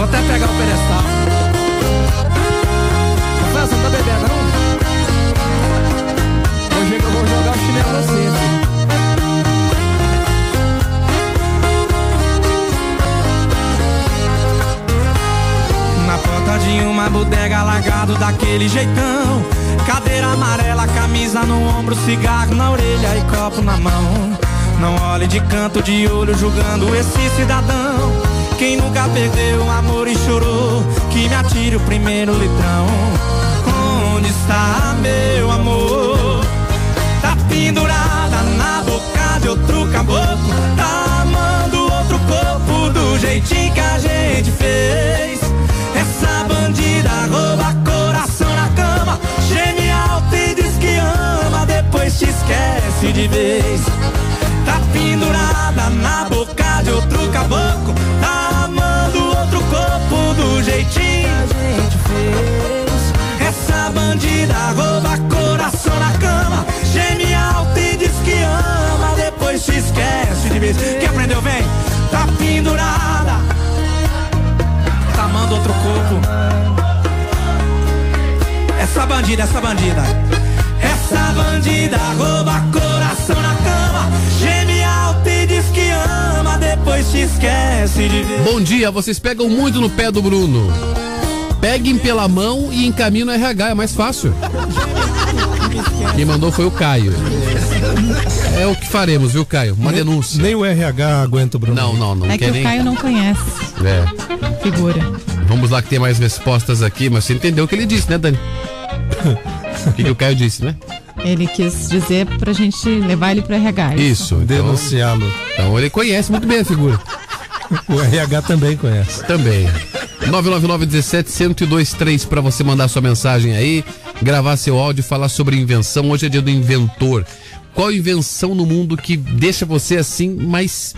Vou até pegar o pedestal você não tá bebendo não? Hoje é que eu vou jogar o chinelo pra você filho. Na porta de uma bodega alagado daquele jeitão Cadeira amarela, camisa no ombro, cigarro na orelha e copo na mão Não olhe de canto de olho julgando esse cidadão Quem nunca perdeu o amor e chorou? Que me atire o primeiro litrão. Onde está meu amor? Tá pendurada na boca de outro caboclo. Tá amando outro corpo do jeitinho que a gente fez. Essa bandida rouba coração na cama. Geme alto e diz que ama Depois te esquece de vez. Tá pendurada na boca de outro caboclo do jeitinho. Que a gente fez. Essa bandida rouba coração na cama. Geme alto e diz que ama. Depois te esquece de vez Quem aprendeu, vem. Tá pendurada. Tá amando outro corpo. Essa bandida, essa bandida. Essa bandida rouba coração na cama. Geme Depois te esquece de ver Bom dia, vocês pegam muito no pé do Bruno. Peguem pela mão e encaminhem no RH, é mais fácil. Quem mandou foi o Caio. É o que faremos, viu, Caio? Uma denúncia. Nem o RH aguenta o Bruno. Não, não, não é que o nem. Caio não conhece. É. Figura. Vamos lá que tem mais respostas aqui, mas você entendeu o que ele disse, né, Dani? O que, que o Caio disse, né? Ele quis dizer pra gente levar ele pro RH. Isso. Então, Denunciá-lo. então ele conhece muito bem a figura. O RH também conhece. Também. 999 17 1023 para você mandar sua mensagem aí. gravar seu áudio falar sobre invenção. Hoje é dia do inventor. Qual invenção no mundo que deixa você assim, mas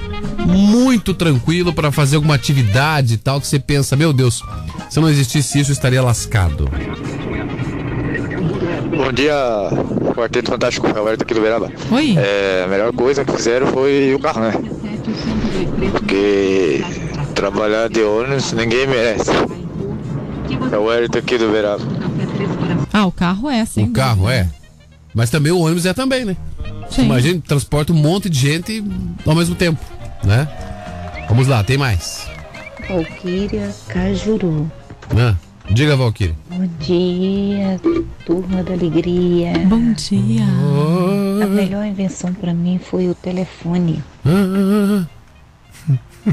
muito tranquilo para fazer alguma atividade e tal, que você pensa, meu Deus, se não existisse isso, eu estaria lascado. Bom dia, Quarteto Fantástico, Alberto aqui do Veraba. Oi. É, a melhor coisa que fizeram foi o carro, né? Porque trabalhar de ônibus ninguém merece. É o Hérito aqui do Veraba. Ah, o carro é, sim. O carro é. Mas também o ônibus é também, né? Sim. Imagina, transporta um monte de gente ao mesmo tempo, né? Vamos lá, tem mais. Valquíria Cajuru. Ah, diga, Valkyrie. Bom dia, turma da alegria. Bom dia. A melhor invenção pra mim foi o telefone.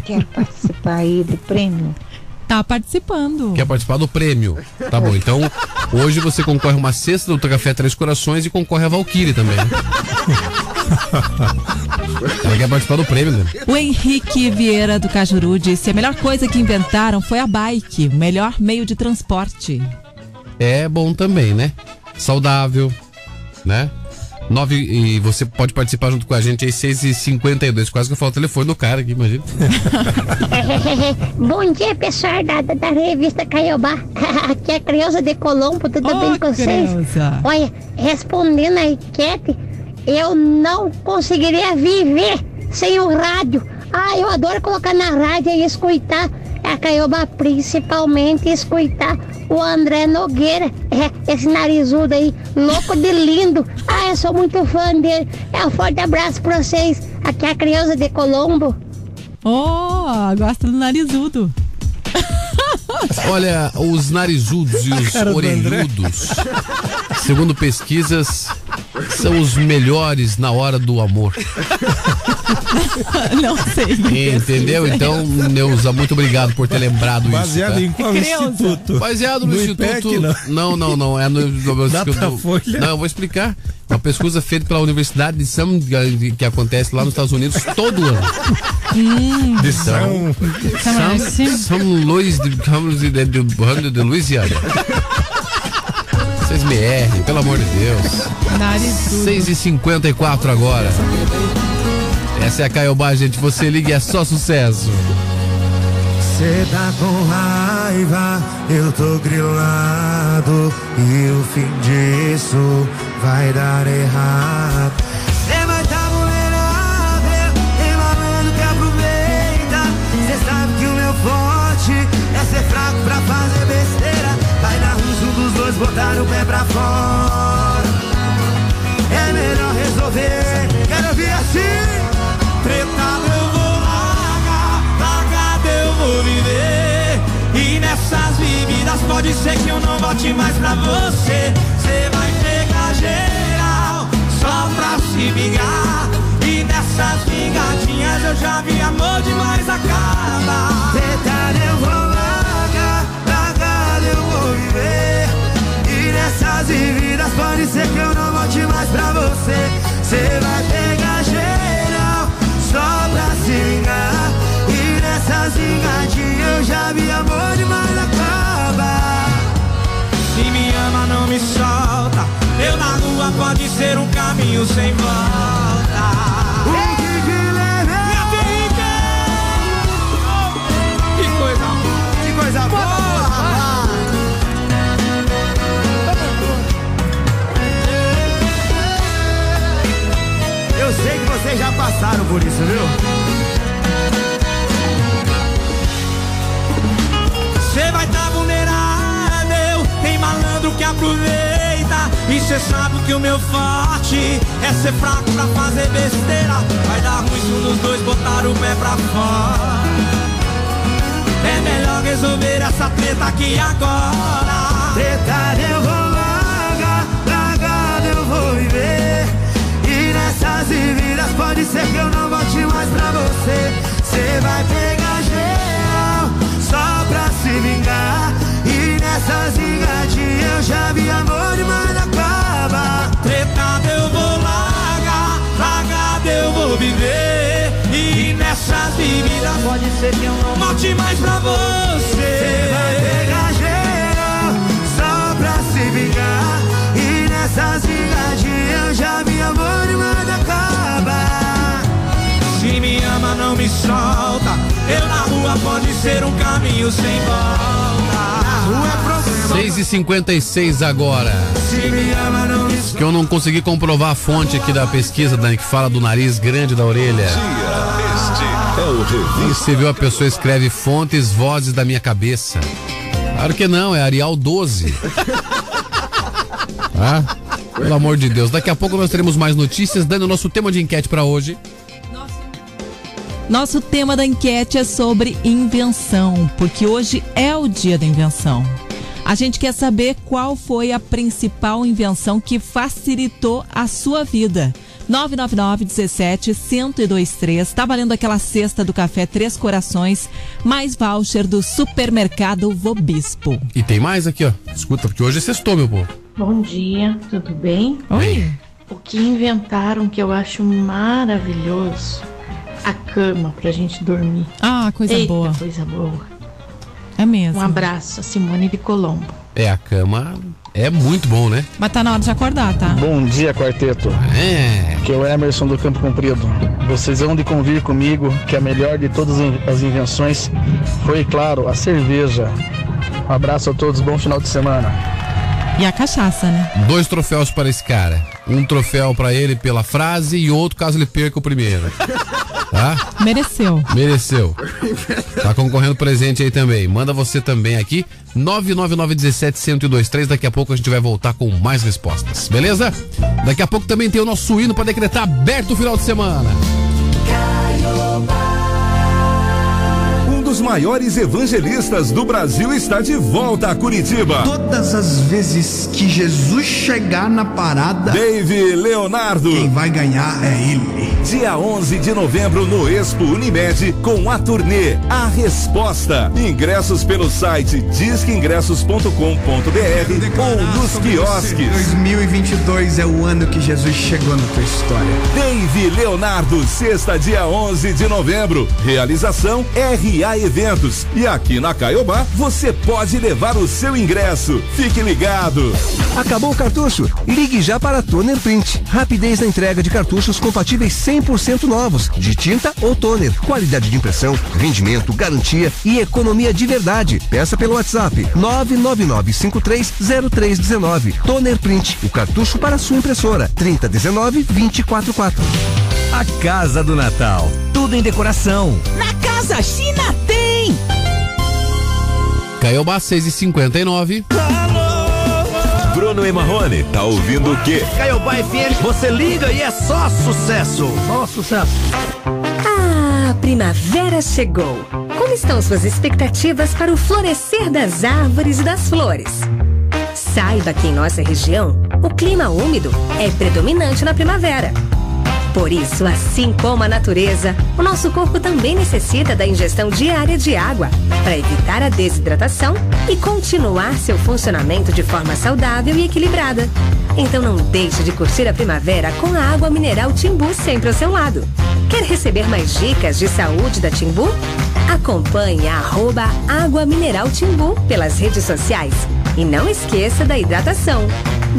Quero participar aí do prêmio. Tá participando. Quer participar do prêmio? Tá bom, então hoje você concorre uma cesta do Café Três Corações e concorre a Valkyrie também. Ela quer participar do prêmio, né? O Henrique Vieira do Cajuru disse: a melhor coisa que inventaram foi a bike, o melhor meio de transporte. É bom também, né? Saudável, né? Nove, e você pode participar junto com a gente aí, 6 e 52 Quase que eu falo o telefone do cara aqui, imagina. Bom dia, pessoal da, da, revista Caiobá. Aqui é a Creuza de Colombo, tudo Ô, bem com vocês? Creuza. Olha, respondendo a enquete, eu não conseguiria viver sem o rádio. Ah, eu adoro colocar na rádio e escutar a Caiobá, principalmente escutar o André Nogueira, é, esse narizudo aí, louco de lindo. Ah, eu sou muito fã dele. É um forte abraço pra vocês. Aqui é a Creuza de Colombo. Oh, gosta do narisudo. Olha, os narizudos e os orelhudos, segundo pesquisas, são os melhores na hora do amor. Não sei. Entendeu? Então, Neuza, muito obrigado por ter lembrado Baseado isso. em qual instituto? Baseado no, No Instituto. IPEC, não. não, não, É no. no Datafolha? Não, eu vou explicar. Uma pesquisa feita pela Universidade de Sam, que, que acontece lá nos Estados Unidos todo ano. Hum. De São, São, São Luís de, de, de, de, de Louisiana. Errem, pelo amor de Deus. Narizudo. 6 e 54 agora. Essa é a Caiobá, gente. Você liga e é só sucesso. Cê tá com raiva, eu tô grilado E o fim disso vai dar errado botar o pé pra fora É melhor resolver, quero ouvir assim Tretado eu vou largar, largado eu vou viver. E nessas vividas pode ser que eu não volte mais pra você. Você vai pegar geral só pra se vingar. E nessas vingadinhas eu já vi amor demais acaba. Tretado eu vou largar, largado eu vou viver. E nessas vividas pode ser que eu não volte mais pra você. Você vai pegar geral só pra se vingar. E nessas vingadinhas eu já vi amor demais acaba. Se me ama, não me solta. Eu na rua pode ser um caminho sem volta. O que que? Minha vida! Que coisa, que coisa boa, vocês já passaram por isso, viu? Você vai tá vulnerável, tem malandro que aproveita. E cê sabe que o meu forte é ser fraco pra fazer besteira. Vai dar ruim se um dos dois botar o pé pra fora. É melhor resolver essa treta aqui agora. Treta eu vou largar, largado eu vou viver. E nessas vidas pode ser que eu não volte mais pra você. Você vai pegar geral só pra se vingar. E nessas vingadinhas eu já vi amor demais acaba. Tretado eu vou largar, largado eu vou viver. E nessas vidas pode ser que eu não volte mais pra você. Você vai pegar geral só pra se vingar. me amor e nada acaba. Se me ama, não me solta. Eu na rua pode ser um caminho sem volta. Na rua é problema. 6 e 56 agora. Se me ama, não me solta. Que eu não consegui comprovar a fonte aqui da pesquisa, Dani, que fala do nariz grande da orelha. Este é E você viu a pessoa escreve fontes, vozes da minha cabeça. Claro que não, é Arial 12. Ah, pelo amor de Deus. Daqui a pouco nós teremos mais notícias, dando o nosso tema de enquete para hoje. Nosso tema da enquete é sobre invenção, porque hoje é o dia da invenção. A gente quer saber qual foi a principal invenção que facilitou a sua vida. 999 17 1023. Tá valendo aquela cesta do café Três Corações, mais voucher do supermercado Vobispo. E tem mais aqui, ó. Escuta, porque hoje é sextou, meu povo. Bom dia, tudo bem? Oi. O que inventaram que eu acho maravilhoso? A cama pra gente dormir. Ah, coisa Eita, boa. coisa boa. É mesmo. Um abraço, a Simone de Colombo. É, a cama é muito bom, né? Mas tá na hora de acordar, tá? Bom dia, quarteto. É. Que é o Emerson do Campo Comprido. Vocês vão de convir comigo que a melhor de todas as invenções foi, claro, a cerveja. Um abraço a todos, bom final de semana. E a cachaça, né? Dois troféus para esse cara. Um troféu para ele pela frase e outro caso ele perca o primeiro. Tá? Mereceu. Mereceu. Tá concorrendo presente aí também. Manda você também aqui. 99917-1023. Daqui a pouco a gente vai voltar com mais respostas. Beleza? Daqui a pouco também tem o nosso hino para decretar aberto o final de semana. Dos maiores evangelistas do Brasil está de volta a Curitiba. Todas as vezes que Jesus chegar na parada, Dave Leonardo. quem vai ganhar é ele. Dia 11 de novembro no Expo Unimed com a turnê A Resposta. Ingressos pelo site disqueingressos.com.br ou nos quiosques. 2022 é o ano que Jesus chegou na tua história. Dave Leonardo, sexta, dia 11 de novembro. Realização RA Eventos. E aqui na Caiobá você pode levar o seu ingresso. Fique ligado. Acabou o cartucho? Ligue já para Toner Print. Rapidez na entrega de cartuchos compatíveis 100% novos, de tinta ou toner. Qualidade de impressão, rendimento, garantia e economia de verdade. Peça pelo WhatsApp 999530319. Toner Print, o cartucho para sua impressora. 3019-244. A Casa do Natal. Tudo em decoração. Na Casa China! Caiobá 6 e 59 Bruno e Marrone, tá ouvindo o quê? Caiobá FM, você liga e é só sucesso. Só sucesso. Ah, a primavera chegou. Como estão suas expectativas para o florescer das árvores e das flores? Saiba que em nossa região, o clima úmido é predominante na primavera. Por isso, assim como a natureza, o nosso corpo também necessita da ingestão diária de água para evitar a desidratação e continuar seu funcionamento de forma saudável e equilibrada. Então não deixe de curtir a primavera com a água mineral Timbu sempre ao seu lado. Quer receber mais dicas de saúde da Timbu? Acompanhe a arroba Água Mineral Timbu pelas redes sociais. E não esqueça da hidratação.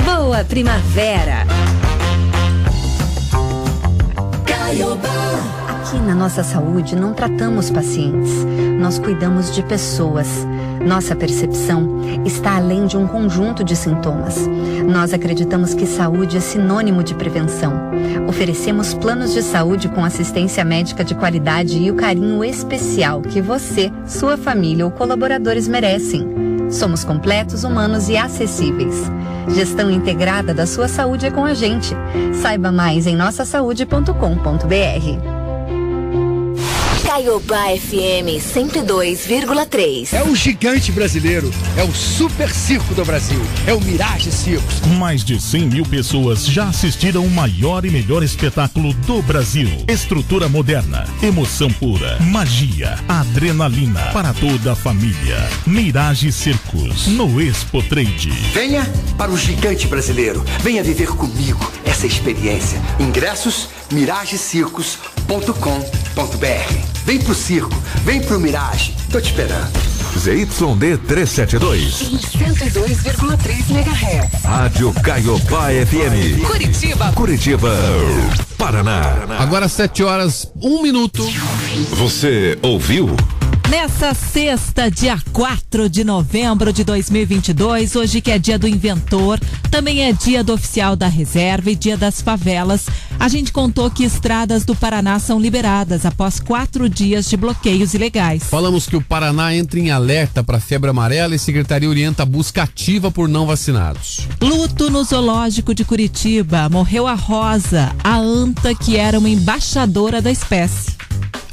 Boa primavera! Aqui na nossa saúde não tratamos pacientes, nós cuidamos de pessoas. Nossa percepção está além de um conjunto de sintomas. Nós acreditamos que saúde é sinônimo de prevenção. Oferecemos planos de saúde com assistência médica de qualidade e o carinho especial que você, sua família ou colaboradores merecem. Somos completos, humanos e acessíveis. Gestão integrada da sua saúde é com a gente. Saiba mais em nossasaude.com.br. Caiobá FM 102,3. É o gigante brasileiro, é o super circo do Brasil, é o Mirage Circos. Mais de 100 mil pessoas já assistiram o maior e melhor espetáculo do Brasil. Estrutura moderna, emoção pura, magia, adrenalina para toda a família. Mirage Circos, no Expo Trade. Venha para o gigante brasileiro, venha viver comigo essa experiência. Ingressos miragecircos.com.br. Vem pro circo, vem pro Mirage, tô te esperando. ZYD 372. Em 102,3 MHz. Rádio Caiobá FM. Curitiba. Curitiba. Paraná. Agora 7 horas, 1 minuto. Você ouviu? Nessa sexta, dia 4 de novembro de 2022, hoje que é dia do inventor, também é dia do oficial da reserva e dia das favelas, a gente contou que estradas do Paraná são liberadas após quatro dias de bloqueios ilegais. Falamos que o Paraná entra em alerta para febre amarela e a Secretaria orienta a busca ativa por não vacinados. Luto no zoológico de Curitiba. Morreu a Rosa, a anta que era uma embaixadora da espécie.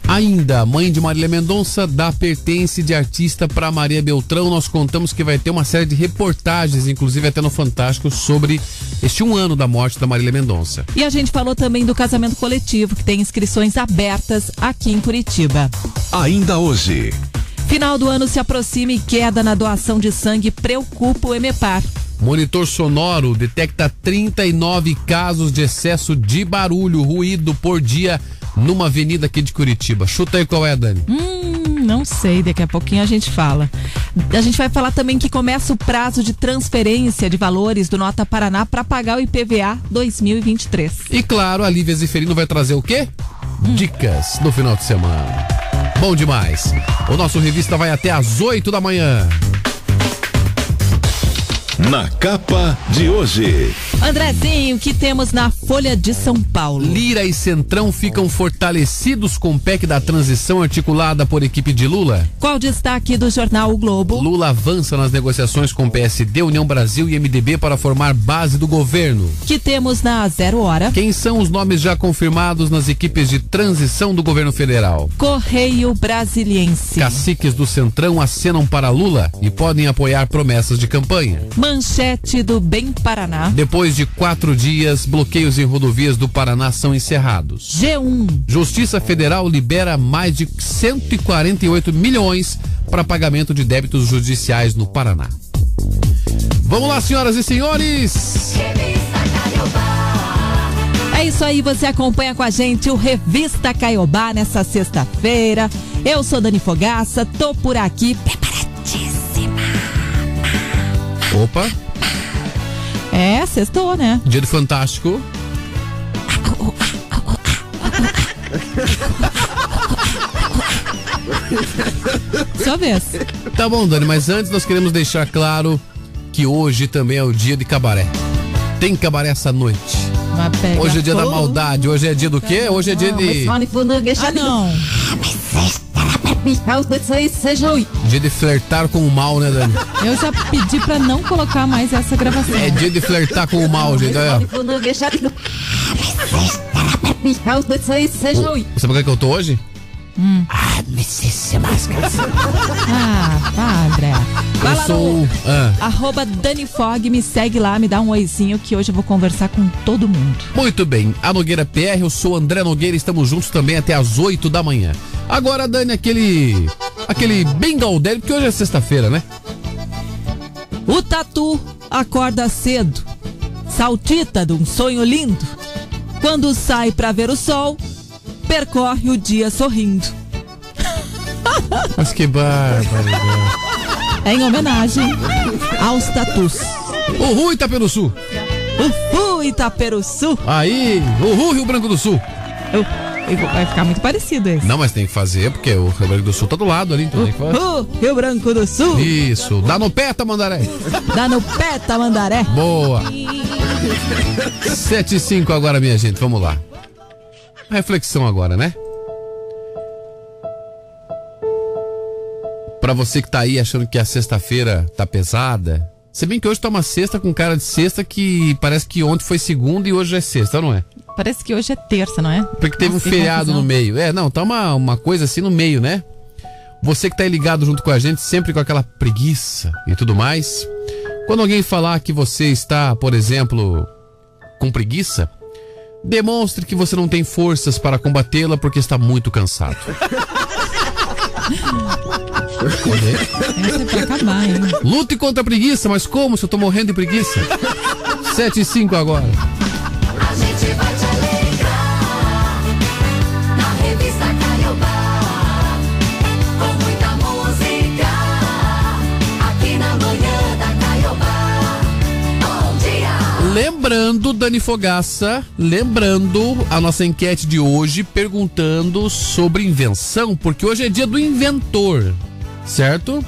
Ainda, mãe de Marília Mendonça dá pertence de artista para Maria Beltrão. Nós contamos que vai ter uma série de reportagens, inclusive até no Fantástico, sobre este um ano da morte da Marília Mendonça. E a gente falou também do casamento coletivo, que tem inscrições abertas aqui em Curitiba. Ainda hoje. Final do ano se aproxima e queda na doação de sangue preocupa o Emepar. Monitor sonoro detecta 39 casos de excesso de barulho, ruído por dia numa avenida aqui de Curitiba. Chuta aí qual é, Dani. Hum, não sei, daqui a pouquinho a gente fala. A gente vai falar também que começa o prazo de transferência de valores do Nota Paraná para pagar o IPVA 2023. E claro, a Lívia Zeferino vai trazer o quê? Dicas no final de semana. Bom demais. O nosso revista vai até às 8 da manhã. Na capa de hoje. Andrezinho, o que temos na Folha de São Paulo? Lira e Centrão ficam fortalecidos com o PEC da transição articulada por equipe de Lula? Qual destaque do jornal O Globo? Lula avança nas negociações com PSD, União Brasil e MDB para formar base do governo. Que temos na Zero Hora? Quem são os nomes já confirmados nas equipes de transição do governo federal? Correio Brasiliense. Caciques do Centrão acenam para Lula e podem apoiar promessas de campanha. Manchete do Bem Paraná. Depois de quatro dias, bloqueios em rodovias do Paraná são encerrados. G1. Justiça Federal libera mais de 148 milhões para pagamento de débitos judiciais no Paraná. Vamos lá, senhoras e senhores! É isso aí, você acompanha com a gente o Revista Caiobá nessa sexta-feira. Eu sou Dani Fogaça, tô por aqui preparadíssima. Opa, É, sextou, né? dia do Fantástico. Sua vez. Tá bom, Dani, mas antes nós queremos deixar claro que hoje também é o dia de cabaré. Tem cabaré essa noite. Hoje é dia da fogo. maldade. Hoje é dia do quê? Hoje é dia de. Ah, não. Dia de flertar com o mal, né, Dani? Eu já pedi pra não colocar mais essa gravação. É dia de flertar com o mal, gente. Olha, ó. Sabe por que eu tô hoje? Ah, vá, André. Vai Eu lá sou. no Ah. arroba Dani Fog, me segue lá, me dá um oizinho que hoje eu vou conversar com todo mundo. Muito bem, a Nogueira PR, eu sou André Nogueira, estamos juntos também até às 8 da manhã. Agora, Dani, aquele. aquele bem gaudério, porque hoje é sexta-feira, né? O Tatu acorda cedo, saltita de um sonho lindo. Quando sai pra ver o sol, percorre o dia sorrindo. Mas que bárbaro. É em homenagem aos tatus. Pelo sul. Uhul, Itaperuçu. Aí, o Rio Branco do Sul. Eu- vai ficar muito parecido esse. Não, mas tem que fazer, porque o Rio Branco do Sul tá do lado ali, então tem que fazer. Uhul, Rio Branco do Sul. Isso, dá no pé, Tamandaré. Dá no pé, Tamandaré. Boa. 7 e 5 agora, minha gente, vamos lá. Reflexão agora, né? Pra você que tá aí achando que a sexta-feira tá pesada, se bem que hoje tá uma sexta com cara de sexta que parece que ontem foi segunda e hoje é sexta, não é? Parece que hoje é terça, não é? Porque teve Nossa, um feriado no meio. É, não, tá uma, uma coisa assim no meio, né? Você que tá aí ligado junto com a gente, sempre com aquela preguiça e tudo mais. Quando alguém falar que você está, por exemplo, com preguiça, demonstre que você não tem forças para combatê-la porque está muito cansado. Essa é pra acabar, hein? Lute contra a preguiça, mas como se eu tô morrendo de preguiça? 7 e 5 agora. A gente vai lembrando, Dani Fogaça, lembrando a nossa enquete de hoje, perguntando sobre invenção, porque hoje é dia do inventor, certo?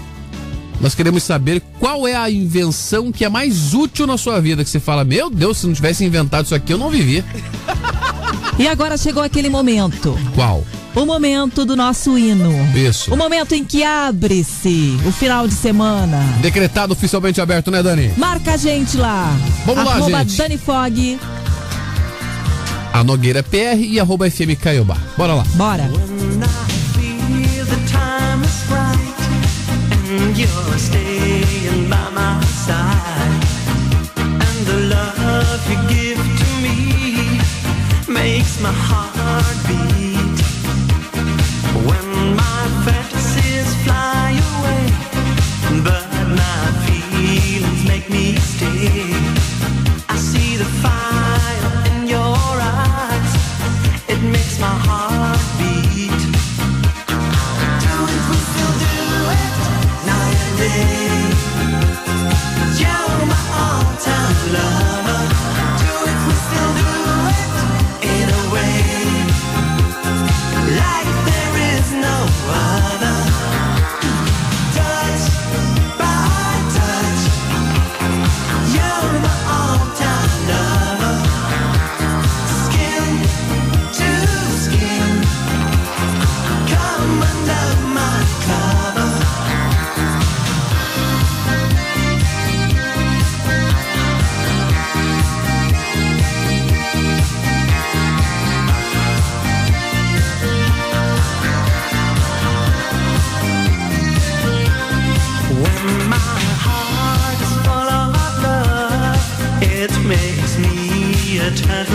Nós queremos saber qual é a invenção que é mais útil na sua vida, que você fala, meu Deus, se não tivesse inventado isso aqui, eu não vivia. E agora chegou aquele momento. Qual? O momento do nosso hino. Isso. O momento em que abre-se o final de semana. Decretado oficialmente aberto, né, Dani? Marca a gente lá. Vamos lá, arroba gente. Dani Fog. A Nogueira PR e arroba FM Caiobá. Bora lá. Bora. feel the time is me a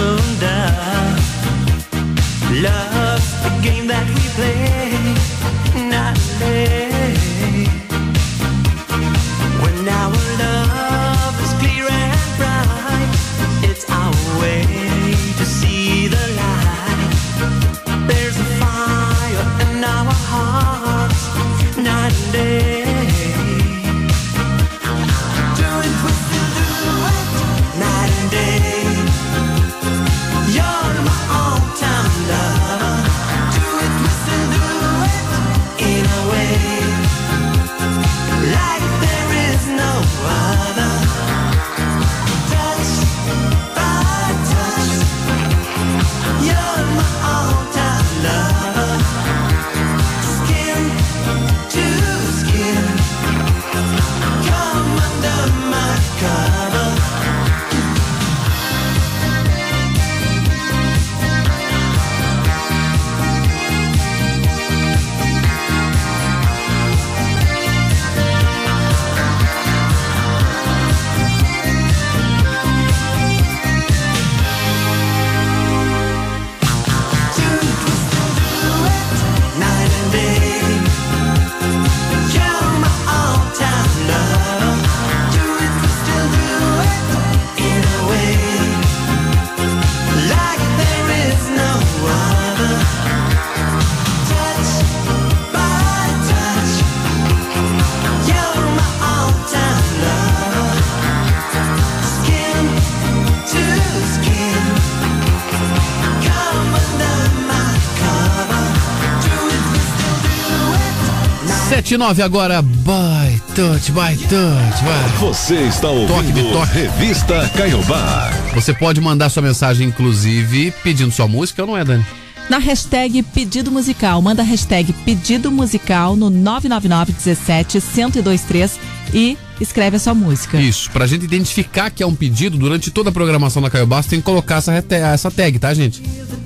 29 agora, Bye, touch, bye, touch, vai. Você está ouvindo toque de toque. Revista Caiobá. Você pode mandar sua mensagem, inclusive, pedindo sua música ou não é, Dani? na hashtag Pedido Musical. Manda a hashtag Pedido Musical no 999-17-1023 e escreve a sua música. Isso, pra gente identificar que é um pedido, durante toda a programação da Caio você tem que colocar essa, essa tag, tá, gente?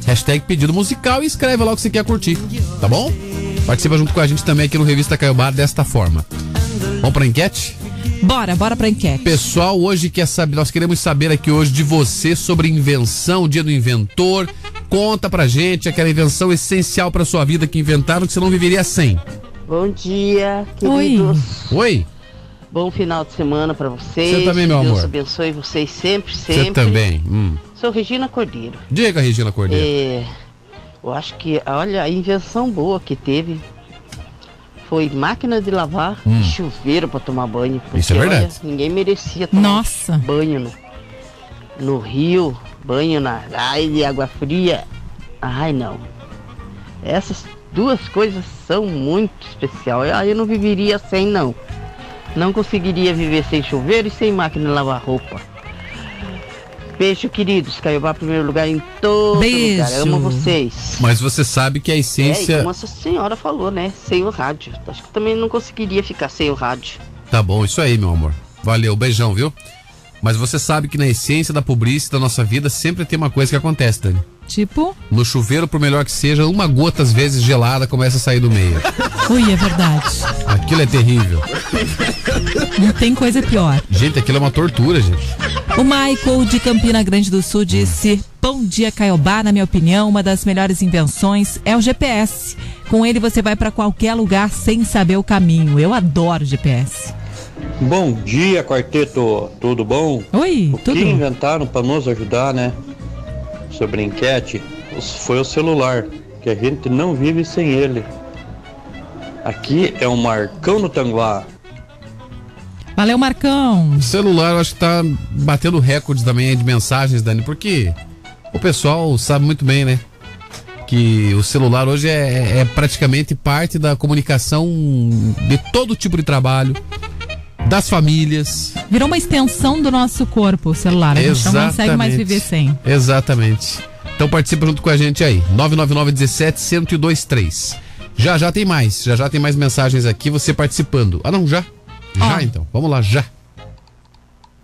Hashtag Pedido Musical e escreve lá o que você quer curtir, tá bom? Participa junto com a gente também aqui no Revista Caiobá desta forma. Vamos pra enquete? Bora, bora pra enquete. Pessoal, hoje quer saber, nós queremos saber aqui hoje de você sobre invenção, dia do inventor. Conta pra gente aquela invenção essencial pra sua vida que inventaram que você não viveria sem. Bom dia, Oi. queridos. Oi? Bom final de semana pra vocês. Você também, meu Deus amor. abençoe vocês sempre, sempre. Você também. Hum. Sou Regina Cordeiro. Diga, Regina Cordeiro. É, eu acho que, olha, a invenção boa que teve foi máquina de lavar Hum. e chuveiro pra tomar banho. Isso é porque, verdade. olha, ninguém merecia tomar Nossa. banho no, no rio, banho na de água fria. Ai não. Essas duas coisas são muito especiais. Aí eu não viveria sem não. Não conseguiria viver sem chuveiro e sem máquina de lavar roupa. Beijo, queridos. Caiobá, primeiro lugar em todo Beijo. lugar. Amo vocês. Mas você sabe que a É, essência. como essa senhora falou, né? Sem o rádio. Acho que também não conseguiria ficar sem o rádio. Tá bom, isso aí, meu amor. Valeu, beijão, viu? Mas você sabe que na essência da pobreza da nossa vida sempre tem uma coisa que acontece, Dani. Tipo? No chuveiro, por melhor que seja, uma gota às vezes gelada começa a sair do meio. Ui, é verdade. Aquilo é terrível. Não tem coisa pior. Gente, aquilo é uma tortura, gente. O Michael de Campina Grande do Sul disse: Bom dia, Caiobá. Na minha opinião, uma das melhores invenções é o GPS. Com ele você vai para qualquer lugar sem saber o caminho. Eu adoro GPS. Bom dia, quarteto. Tudo bom? Oi, o tudo. que inventaram para nos ajudar, né? Sobre a enquete foi o celular, que a gente não vive sem ele. Aqui é o Marcão no Tanguá. Valeu, Marcão. O celular eu acho que tá batendo recordes também de mensagens, Dani, porque o pessoal sabe muito bem, né? Que o celular hoje é, é praticamente parte da comunicação de todo tipo de trabalho, das famílias. Virou uma extensão do nosso corpo, o celular. A gente não consegue mais viver sem. Exatamente. Então participa junto com a gente aí. 999 17 1023. Já já tem mais. Já já tem mais mensagens aqui, você participando. Ah, não, já? Já então. Vamos lá, já.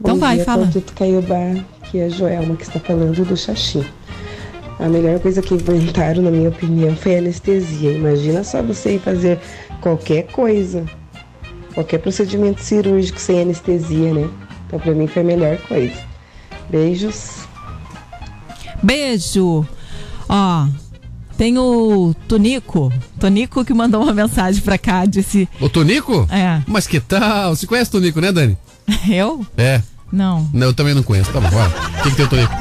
Então Bom vai, dia, fala. Quarteto Caiobá, que é a Joelma que está falando do xaxim. A melhor coisa que inventaram, na minha opinião, foi a anestesia. Imagina só você ir fazer qualquer coisa, qualquer procedimento cirúrgico sem anestesia, né? Então, pra mim, foi a melhor coisa. Beijos. Beijo. Ó, tem o Tonico. Tonico que mandou uma mensagem pra cá, disse. O Tonico? É. Mas que tal? Você conhece o Tonico, né, Dani? Eu? É. Não. Não, eu também não conheço. Tá bom, bora. O que, que tem o Tonico?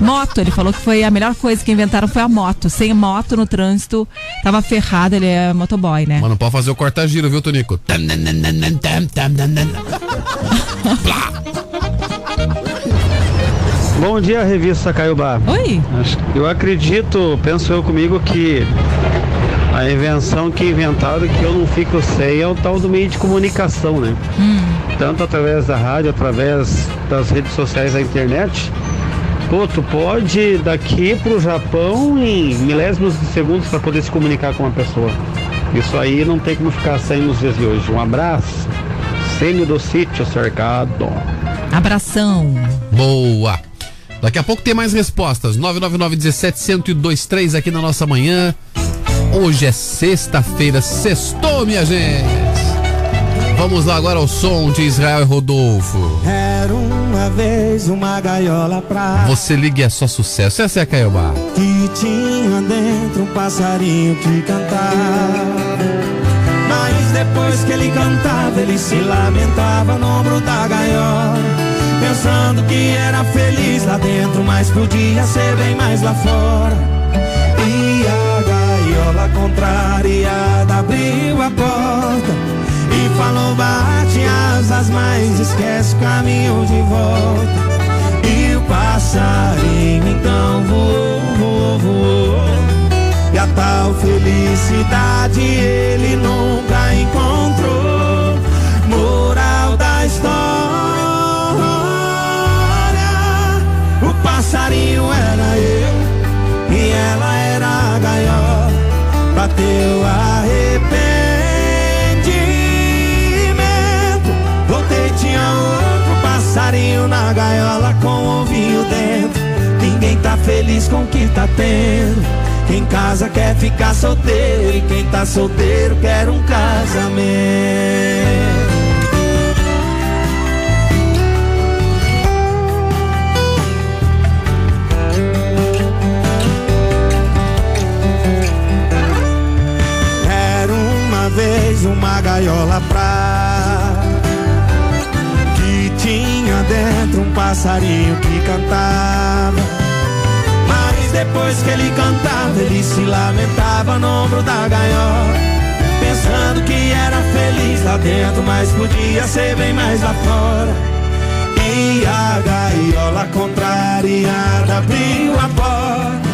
Moto, ele falou que foi a melhor coisa que inventaram foi a moto. Sem moto no trânsito, tava ferrado, ele é motoboy, né? Mas não pode fazer o corta-giro, viu, Tonico? Bom dia, revista Caiobá. Oi. Eu acredito, penso eu comigo que a invenção que inventaram que eu não fico sem é o tal do meio de comunicação, né? Tanto através da rádio, através das redes sociais da internet. Pô, tu pode ir daqui pro Japão em milésimos de segundos para poder se comunicar com uma pessoa. Isso aí não tem como ficar sem nos dias de hoje. Um abraço. Sênio do sítio cercado. Abração. Boa. Daqui a pouco tem mais respostas. 999 17 1023 aqui na nossa manhã. Hoje é sexta-feira, sextou, minha gente. Vamos lá agora ao som de Israel e Rodolfo. Era uma vez uma gaiola pra Você liga e é só sucesso. Essa é a Caiobá. que tinha dentro um passarinho que cantava. Mas depois que ele cantava, ele se lamentava no ombro da gaiola. Pensando que era feliz lá dentro, mas podia ser bem mais lá fora. E a gaiola contrariada abriu a porta falou: bate asas, mas esquece o caminho de volta. E o passarinho então voou, voou, voou. E a tal felicidade ele nunca encontrou. Moral da história: o passarinho era eu e ela era a gaiola. Bateu arrependimento. Passarinho na gaiola com o ovinho dentro. Ninguém tá feliz com o que tá tendo. Quem casa quer ficar solteiro e quem tá solteiro quer um casamento. Era uma vez uma gaiola pra tinha dentro um passarinho que cantava. Mas depois que ele cantava, ele se lamentava no ombro da gaiola. Pensando que era feliz lá dentro, mas podia ser bem mais lá fora. Aí a gaiola contrariada abriu a porta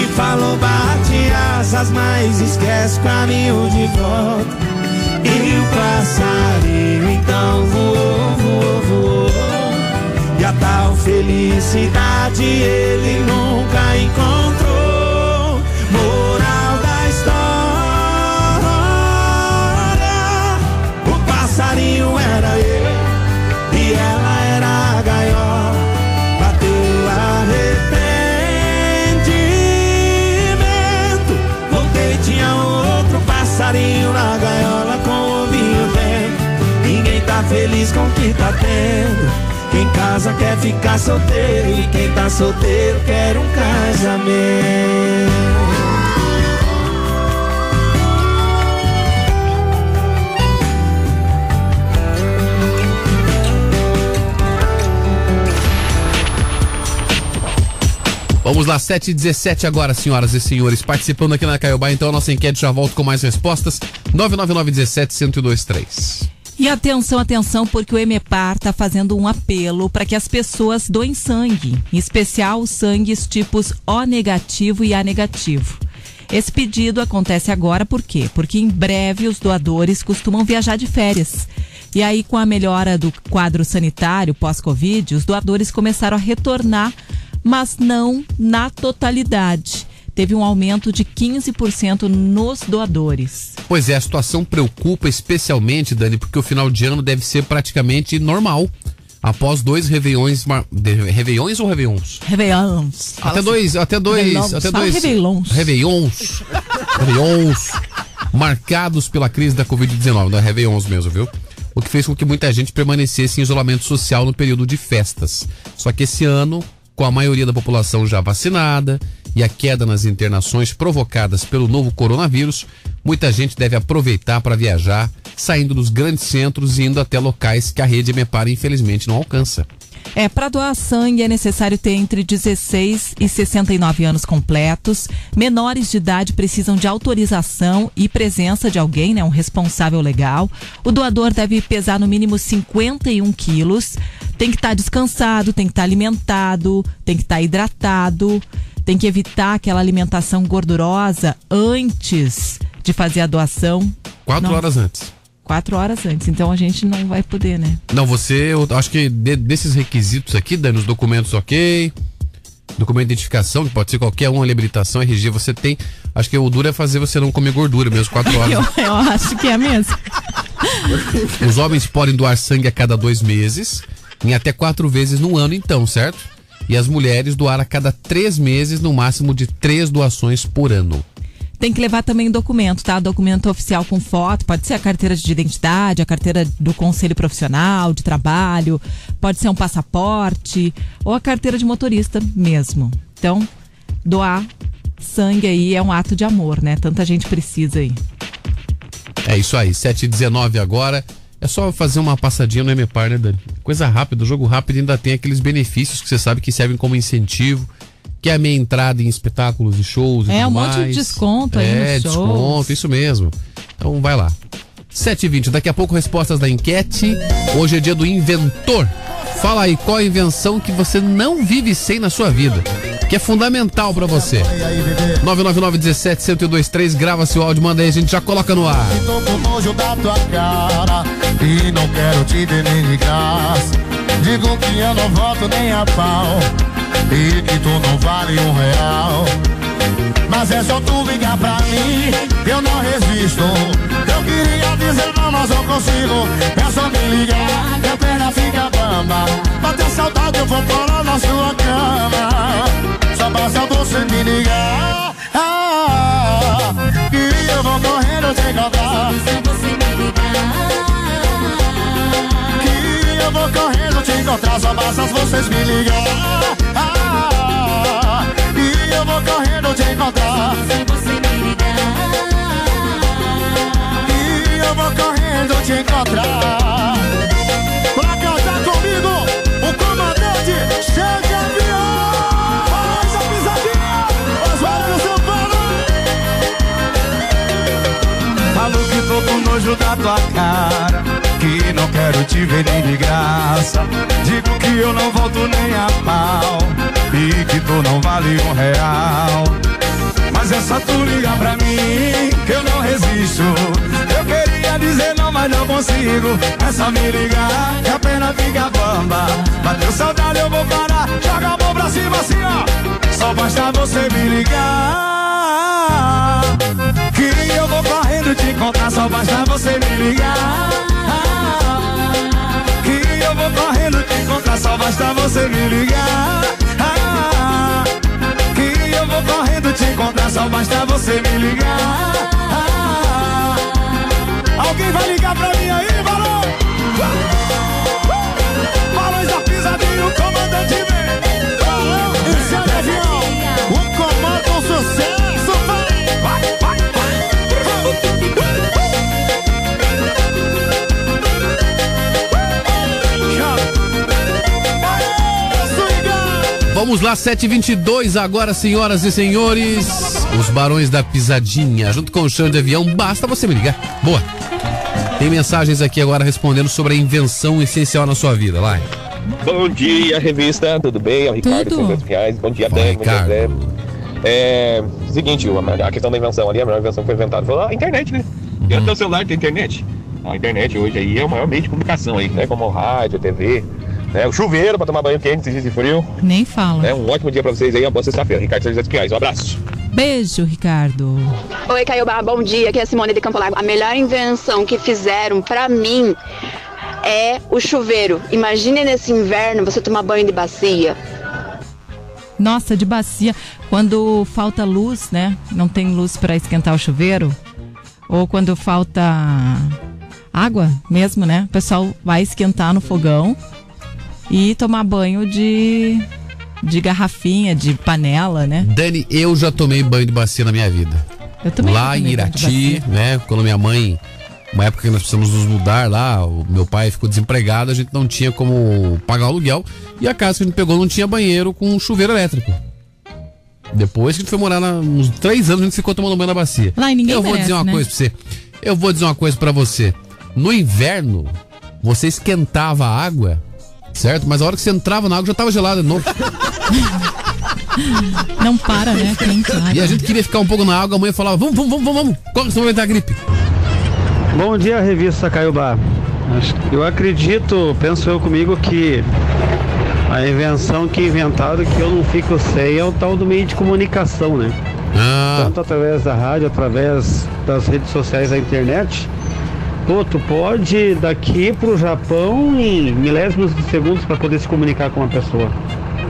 e falou bate asas, mas esquece o caminho de volta. E o passarinho então voou. E tal felicidade ele nunca encontrou. Moral da história: o passarinho era eu e ela era a gaiola. Bateu arrependimento. Voltei, tinha outro passarinho na gaiola com o ovinho dentro. Ninguém tá feliz com o que tá tendo. Quem casa quer ficar solteiro e quem tá solteiro quer um casamento. Vamos lá, 7 e 17 agora, senhoras e senhores. Participando aqui na Caiobá, então a nossa enquete já volta com mais respostas. 999 17 1023. E atenção, atenção, porque o Emepar está fazendo um apelo para que as pessoas doem sangue, em especial sangues tipos O negativo e A negativo. Esse pedido acontece agora por quê? Porque em breve os doadores costumam viajar de férias. E aí, com a melhora do quadro sanitário pós-Covid, os doadores começaram a retornar, mas não na totalidade. Teve um aumento de 15% nos doadores. Pois é, a situação preocupa especialmente, Dani, porque o final de ano deve ser praticamente normal. Após dois réveillões, mar- de- réveillões ou réveillons? Réveillons. Até dois, até dois, Réveillons. até dois. réveillons. Réveillons. Réveillons. Marcados pela crise da Covid-19, da Réveillons mesmo, viu? O que fez com que muita gente permanecesse em isolamento social no período de festas. Só que esse ano, com a maioria da população já vacinada e a queda nas internações provocadas pelo novo coronavírus, muita gente deve aproveitar para viajar, saindo dos grandes centros e indo até locais que a rede Emepar infelizmente não alcança. É, para doar sangue é necessário ter entre 16 e 69 anos completos. Menores de idade precisam de autorização e presença de alguém, né, um responsável legal. O doador deve pesar no mínimo 51 quilos. Tem que estar descansado, tem que estar alimentado, tem que estar hidratado. Tem que evitar aquela alimentação gordurosa antes de fazer a doação. Quatro Não, horas antes. Quatro horas antes. Então a gente não vai poder, né? Não, você, eu acho que de- desses requisitos aqui, Dani, os documentos ok, documento de identificação, que pode ser qualquer um, habilitação, RG, você tem. Acho que o duro é fazer você não comer gordura mesmo, quatro horas. Eu, eu acho que é mesmo. Os homens podem doar sangue a cada dois meses, em até quatro vezes no ano, então, certo? E as mulheres doar a cada três meses, no máximo de três doações por ano. Tem que levar também documento, tá? Documento oficial com foto, pode ser a carteira de identidade, a carteira do conselho profissional, de trabalho, pode ser um passaporte ou a carteira de motorista mesmo. Então, doar sangue aí é um ato de amor, né? Tanta gente precisa aí. É isso aí, 7h19 agora. É só fazer uma passadinha no MPAR, né, Dani? Coisa rápida, jogo rápido ainda tem aqueles benefícios que você sabe que servem como incentivo, que é a meia entrada em espetáculos e shows e É, tudo um monte de mais. desconto aí É, nos shows. desconto, isso mesmo. Então vai lá. 7h20, daqui a pouco respostas da enquete. Hoje é dia do inventor. Fala aí, qual a invenção que você não vive sem na sua vida? Que é fundamental pra você. 999 17 1023 grava seu áudio, manda aí, a gente já coloca no ar. Tô com nojo da tua cara E não quero te ver nem de graça Digo que eu não volto nem a pau E que tu não vale um real. Mas é só tu ligar pra mim Eu não resisto. Eu queria dizer não, mas não consigo. É só me ligar Minha perna fica bamba. Bater saudade eu vou colar na sua cama. Só basta você me ligar. Ah, Que eu vou correndo te encontrar Que eu vou correndo te encontrar. Só basta vocês me ligar E eu vou correndo te encontrar. E eu vou correndo te encontrar. Pra cantar comigo O comandante Chega avião. Faz a pisadinha Oswaldo São Paulo Falo que tô com nojo da tua cara Que não quero te ver nem de graça. Digo que eu não volto nem a pau e que tu não vale um real. Mas é só tu ligar pra mim que eu não resisto. Eu queria dizer não, mas não consigo. É só me ligar que a pena fica bamba. Bateu saudade, eu vou parar. Joga a mão pra cima assim, ó. Só basta você me ligar. Que eu vou correndo te encontrar. Só basta você me ligar. Que eu vou correndo te encontrar. Só basta você me ligar. Que eu vou correndo te encontrar. Só basta você me ligar. Alguém vai ligar pra mim aí, valor? Balões da pisadinha, o comandante vem. Esse é avião, o comando sucesso, vai, vai, vai, Vamos lá, 722 agora, senhoras e senhores. Os Barões da Pisadinha, junto com o chão de avião, basta você me ligar. Boa. Tem mensagens aqui agora respondendo sobre a invenção essencial na sua vida, lá. Bom dia, revista, tudo bem? É o Ricardo, Tudo. 500 reais. Bom dia. Bom dia, Ricardo. É, seguinte, a, a questão da invenção ali, a melhor invenção que foi inventada foi a internet, né? E Uhum. o celular tem internet? A internet hoje aí é o maior meio de comunicação aí, né? Como rádio, TV, né? O chuveiro pra tomar banho quente, dias de frio. Nem fala. É um ótimo dia pra vocês aí, uma boa sexta-feira. Ricardo, 300 reais. Um abraço. Beijo, Ricardo. Oi, Caiobá, bom dia. Aqui é a Simone de Campo Largo. A melhor invenção que fizeram pra mim é o chuveiro. Imagine nesse inverno você tomar banho de bacia. Nossa, de bacia. Quando falta luz, né? Não tem luz para esquentar o chuveiro. Ou quando falta água mesmo, né? O pessoal vai esquentar no fogão e tomar banho de, de garrafinha, de panela, né? Dani, eu já tomei banho de bacia na minha vida. Eu também Lá em Irati, né? Quando minha mãe, uma época que nós precisamos nos mudar lá, o meu pai ficou desempregado, a gente não tinha como pagar o aluguel e a casa que a gente pegou não tinha banheiro com chuveiro elétrico. Depois que a gente foi morar lá, uns três anos, a gente ficou tomando banho na bacia. Lá e ninguém Eu vou merece, dizer uma né? coisa pra você. Eu vou dizer uma coisa pra você. No inverno, você esquentava a água, certo? Mas a hora que você entrava na água já tava gelada de novo. Não para, né? Quente, E a gente queria ficar um pouco na água, a mãe falava, vamos, vamos, vamos, vamos, vamos. Corre, senão vai dar gripe. Bom dia, revista Caiobá. Eu acredito, penso eu comigo, que a invenção que inventaram que eu não fico sem é o tal do meio de comunicação, né? Tanto através da rádio, através das redes sociais da internet. Pô, tu pode daqui pro Japão em milésimos de segundos para poder se comunicar com uma pessoa.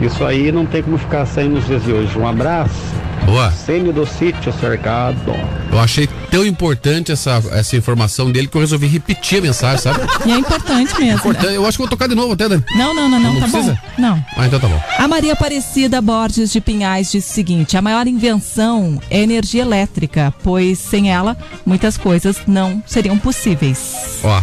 Isso aí não tem como ficar sem nos dias de hoje. Um abraço. Boa. Sêmio do sítio cercado. Eu achei tão importante essa, essa informação dele que eu resolvi repetir a mensagem, sabe? E é importante mesmo. Importante. Eu acho que vou tocar de novo até, Dani. Não, não, não, não, Não tá precisa? bom. Não. Ah, então tá bom. A Maria Aparecida Borges de Pinhais diz o seguinte: a maior invenção é a energia elétrica, pois sem ela muitas coisas não seriam possíveis. Ó.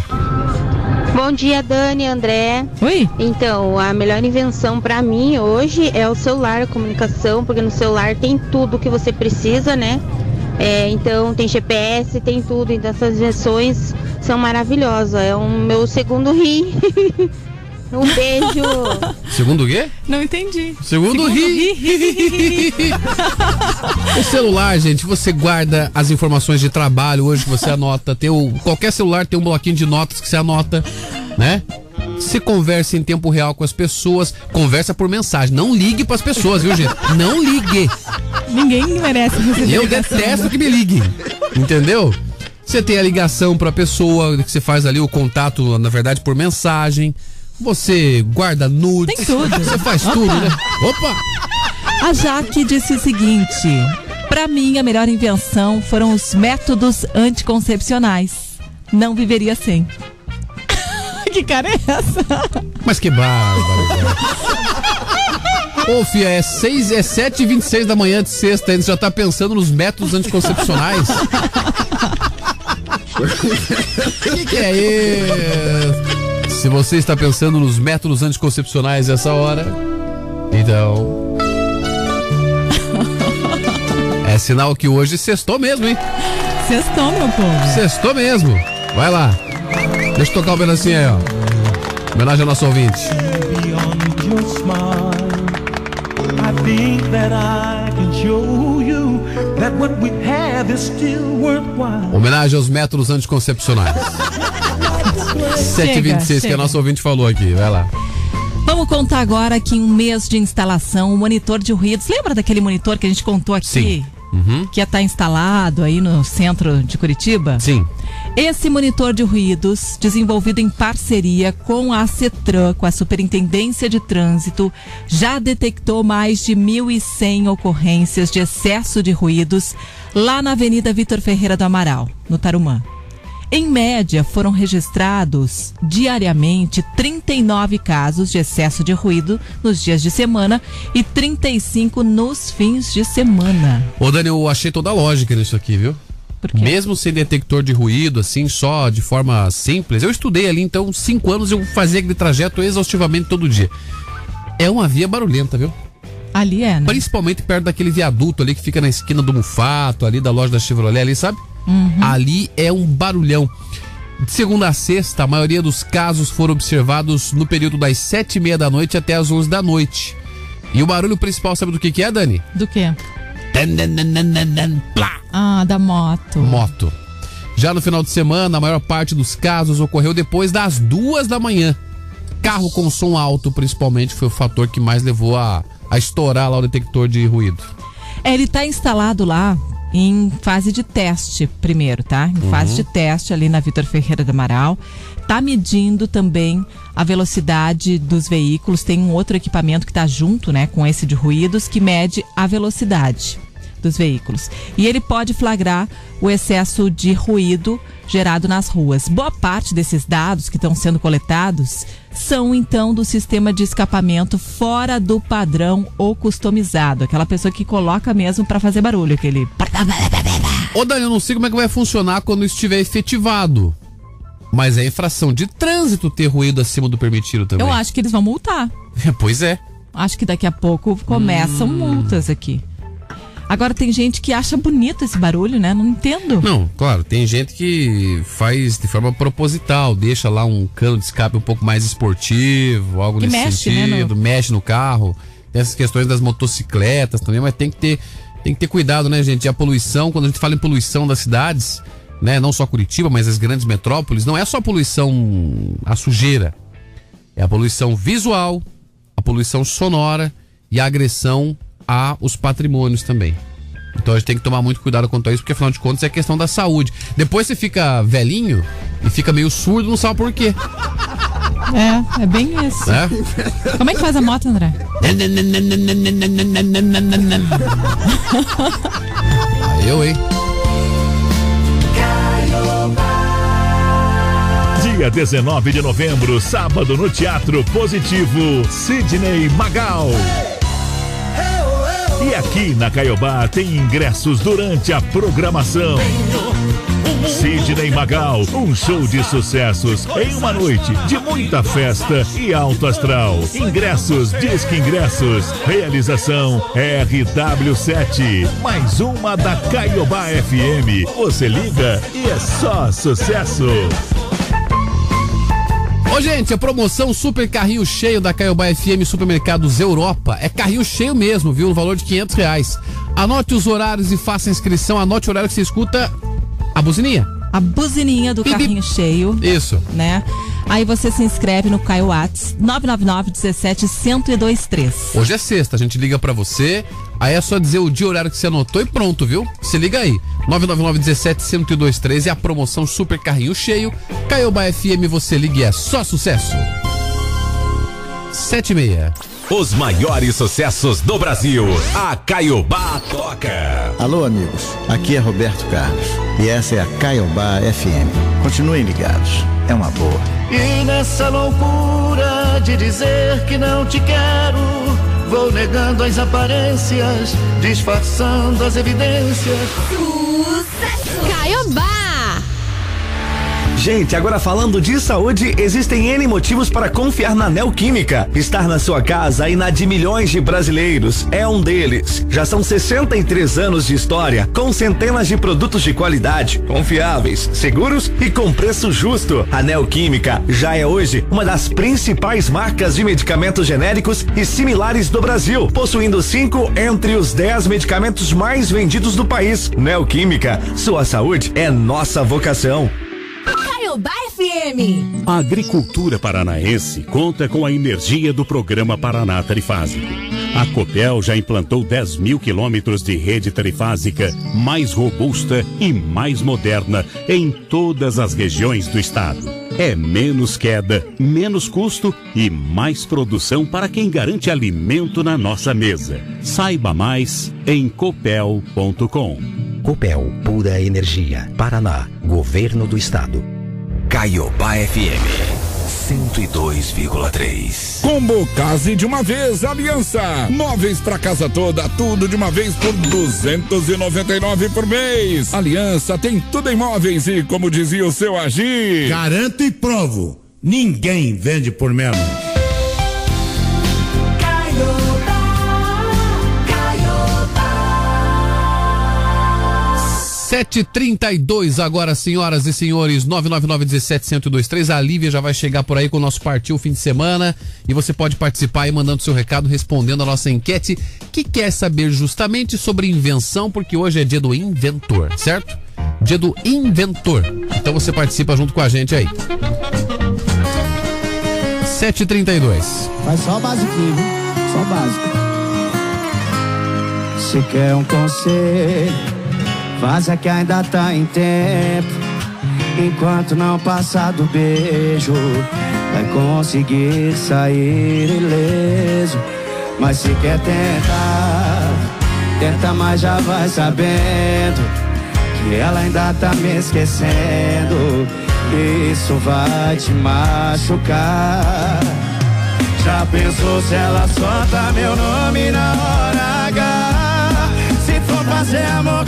Bom dia, Dani, André. Oi. Então, a melhor invenção pra mim hoje é o celular, a comunicação, porque no celular tem tudo que você precisa, né? É, então, tem GPS, tem tudo. Então, essas invenções são maravilhosas. É o meu segundo ri. um beijo. Segundo o quê? Não entendi. Segundo, ri. o celular, gente, você guarda as informações de trabalho hoje que você anota. Tem o, qualquer celular tem um bloquinho de notas que você anota, né? Se conversa em tempo real com as pessoas, conversa por mensagem. Não ligue pras pessoas, viu, gente? Não ligue. Ninguém merece receber Eu ligação, detesto né? que me ligue. Entendeu? Você tem a ligação pra pessoa, que você faz ali o contato, na verdade, por mensagem. Você guarda nudes. Tem tudo. Você faz Opa. tudo, né? Opa! A Jaque disse o seguinte: para mim, a melhor invenção foram os métodos anticoncepcionais. Não viveria sem. que cara é essa? Mas que bárbaro. Ô, Fia, é, seis, é 7 e 26 da manhã de sexta, ainda já tá pensando nos métodos anticoncepcionais? O que, que é isso? Se você está pensando nos métodos anticoncepcionais essa hora, então. É sinal que hoje sextou mesmo, hein? Sextou, meu povo. Sextou mesmo. Vai lá. Deixa eu tocar um pedacinho aí, ó. Homenagem ao nosso ouvinte. Homenagem aos métodos anticoncepcionais. 726, que a nosso ouvinte falou aqui. Vai lá. Vamos contar agora que em um mês de instalação, o monitor de ruídos. Lembra daquele monitor que a gente contou aqui? Sim. Uhum. Que ia estar instalado aí no centro de Curitiba? Sim. Esse monitor de ruídos, desenvolvido em parceria com a CETRAN, com a Superintendência de Trânsito, já detectou mais de 1.100 ocorrências de excesso de ruídos lá na Avenida Vitor Ferreira do Amaral, no Tarumã. Em média, foram registrados diariamente 39 casos de excesso de ruído nos dias de semana e 35 nos fins de semana. Ô, Dani, eu achei toda a lógica nisso aqui, viu? Mesmo sem detector de ruído, assim, só de forma simples. Eu estudei ali, então, cinco anos eu fazia aquele trajeto exaustivamente todo dia. É uma via barulhenta, viu? Ali é, né? Principalmente perto daquele viaduto ali que fica na esquina do Mufato, ali da loja da Chevrolet, ali, sabe? Uhum. Ali é um barulhão. De segunda a sexta, a maioria dos casos foram observados no período das sete e meia da noite até as onze da noite. E o barulho principal, sabe do que, que é, Dani? Do plá. Ah, da moto. Moto. Já no final de semana, a maior parte dos casos ocorreu depois das duas da manhã. Carro com som alto, principalmente, foi o fator que mais levou a, a estourar lá o detector de ruído. É, ele está instalado lá em fase de teste primeiro, tá? Em Uhum. fase de teste ali na Vitor Ferreira do Amaral. Tá medindo também a velocidade dos veículos. Tem um outro equipamento que está junto, né, com esse de ruídos que mede a velocidade dos veículos. E ele pode flagrar o excesso de ruído gerado nas ruas. Boa parte desses dados que estão sendo coletados são então do sistema de escapamento fora do padrão ou customizado, aquela pessoa que coloca mesmo para fazer barulho, aquele Ô, Dani, eu não sei como é que vai funcionar quando estiver efetivado. Mas é infração de trânsito ter ruído acima do permitido também. Eu acho que eles vão multar. pois é. Acho que daqui a pouco começam multas aqui. Agora tem gente que acha bonito esse barulho, né? Não entendo. Não, claro, tem gente que faz de forma proposital, deixa lá um cano de escape um pouco mais esportivo, algo Que nesse mexe, né, sentido, no- mexe no carro. Tem essas questões das motocicletas também, mas tem que ter, tem que ter cuidado, né, gente? E a poluição, quando a gente fala em poluição das cidades, né, não só Curitiba, mas as grandes metrópoles, não é só a poluição a sujeira. É a poluição visual, a poluição sonora e a agressão aos patrimônios também. Então a gente tem que tomar muito cuidado quanto a isso, porque afinal de contas é questão da saúde. Depois você fica velhinho e fica meio surdo, não sabe por quê. É, é bem isso. Né? Como é que faz a moto, André? Eu, hein? Dia 19 de novembro, sábado, no Teatro Positivo, Sidney Magal. E aqui na Caiobá tem ingressos durante a programação. Sidney Magal, um show de sucessos em uma noite de muita festa e alto astral. Ingressos, Disque Ingressos. Realização RW7. Mais uma da Caiobá FM. Você liga e é só sucesso. Ô, gente, a promoção Super Carrinho Cheio da Caiobá FM Supermercados Europa é carrinho cheio mesmo, viu? No valor de 500 reais. Anote os horários e faça inscrição. Anote o horário que você escuta a buzininha. A buzininha do carrinho cheio. Isso. Né? Aí você se inscreve no Caio Whats 999 17 1023. Hoje é sexta, a gente liga pra você. Aí é só dizer o dia e horário que você anotou e pronto, viu? Se liga aí. 999 17 1023 é a promoção Super Carrinho Cheio. Caiobá FM, você liga e é só sucesso. 7 e meia. Os maiores sucessos do Brasil. A Caiobá toca. Alô, amigos. Aqui é Roberto Carlos. E essa é a Caiobá FM. Continuem ligados. É uma boa. E nessa loucura de dizer que não te quero, vou negando as aparências, disfarçando as evidências. Caiobá! Gente, agora falando de saúde, existem N motivos para confiar na Neoquímica. Estar na sua casa e na de milhões de brasileiros é um deles. Já são 63 anos de história, com centenas de produtos de qualidade, confiáveis, seguros e com preço justo. A Neoquímica já é hoje uma das principais marcas de medicamentos genéricos e similares do Brasil, possuindo cinco entre os 10 medicamentos mais vendidos do país. Neoquímica, sua saúde é nossa vocação. Caiobá FM. A agricultura paranaense conta com a energia do programa Paraná Trifásico. A Copel já implantou 10 mil quilômetros de rede trifásica mais robusta e mais moderna em todas as regiões do estado. É menos queda, menos custo e mais produção para quem garante alimento na nossa mesa. Saiba mais em copel.com. Copel Pura Energia. Paraná. Governo do Estado. Caiobá FM 102,3. Combo Case de uma vez, Aliança. Móveis pra casa toda, tudo de uma vez por 299 por mês. Aliança tem tudo em móveis e, como dizia o seu Agir. Garanto e provo. Ninguém vende por menos. 7h32 agora, senhoras e senhores, 999-17-1023. A Lívia já vai chegar por aí com o nosso Partiu Fim de Semana. E você pode participar aí mandando seu recado, respondendo a nossa enquete, que quer saber justamente sobre invenção, porque hoje é dia do inventor, certo? Dia do inventor. Então você participa junto com a gente aí. 7h32. Faz só o basiquinho, viu? Só básico. Se quer um conselho Vaza que ainda tá em tempo. Enquanto não passar do beijo, vai conseguir sair ileso. Mas se quer tentar, tenta, mas já vai sabendo que ela ainda tá me esquecendo. Isso vai te machucar. Já pensou se ela solta meu nome na hora H? Se for fazer amor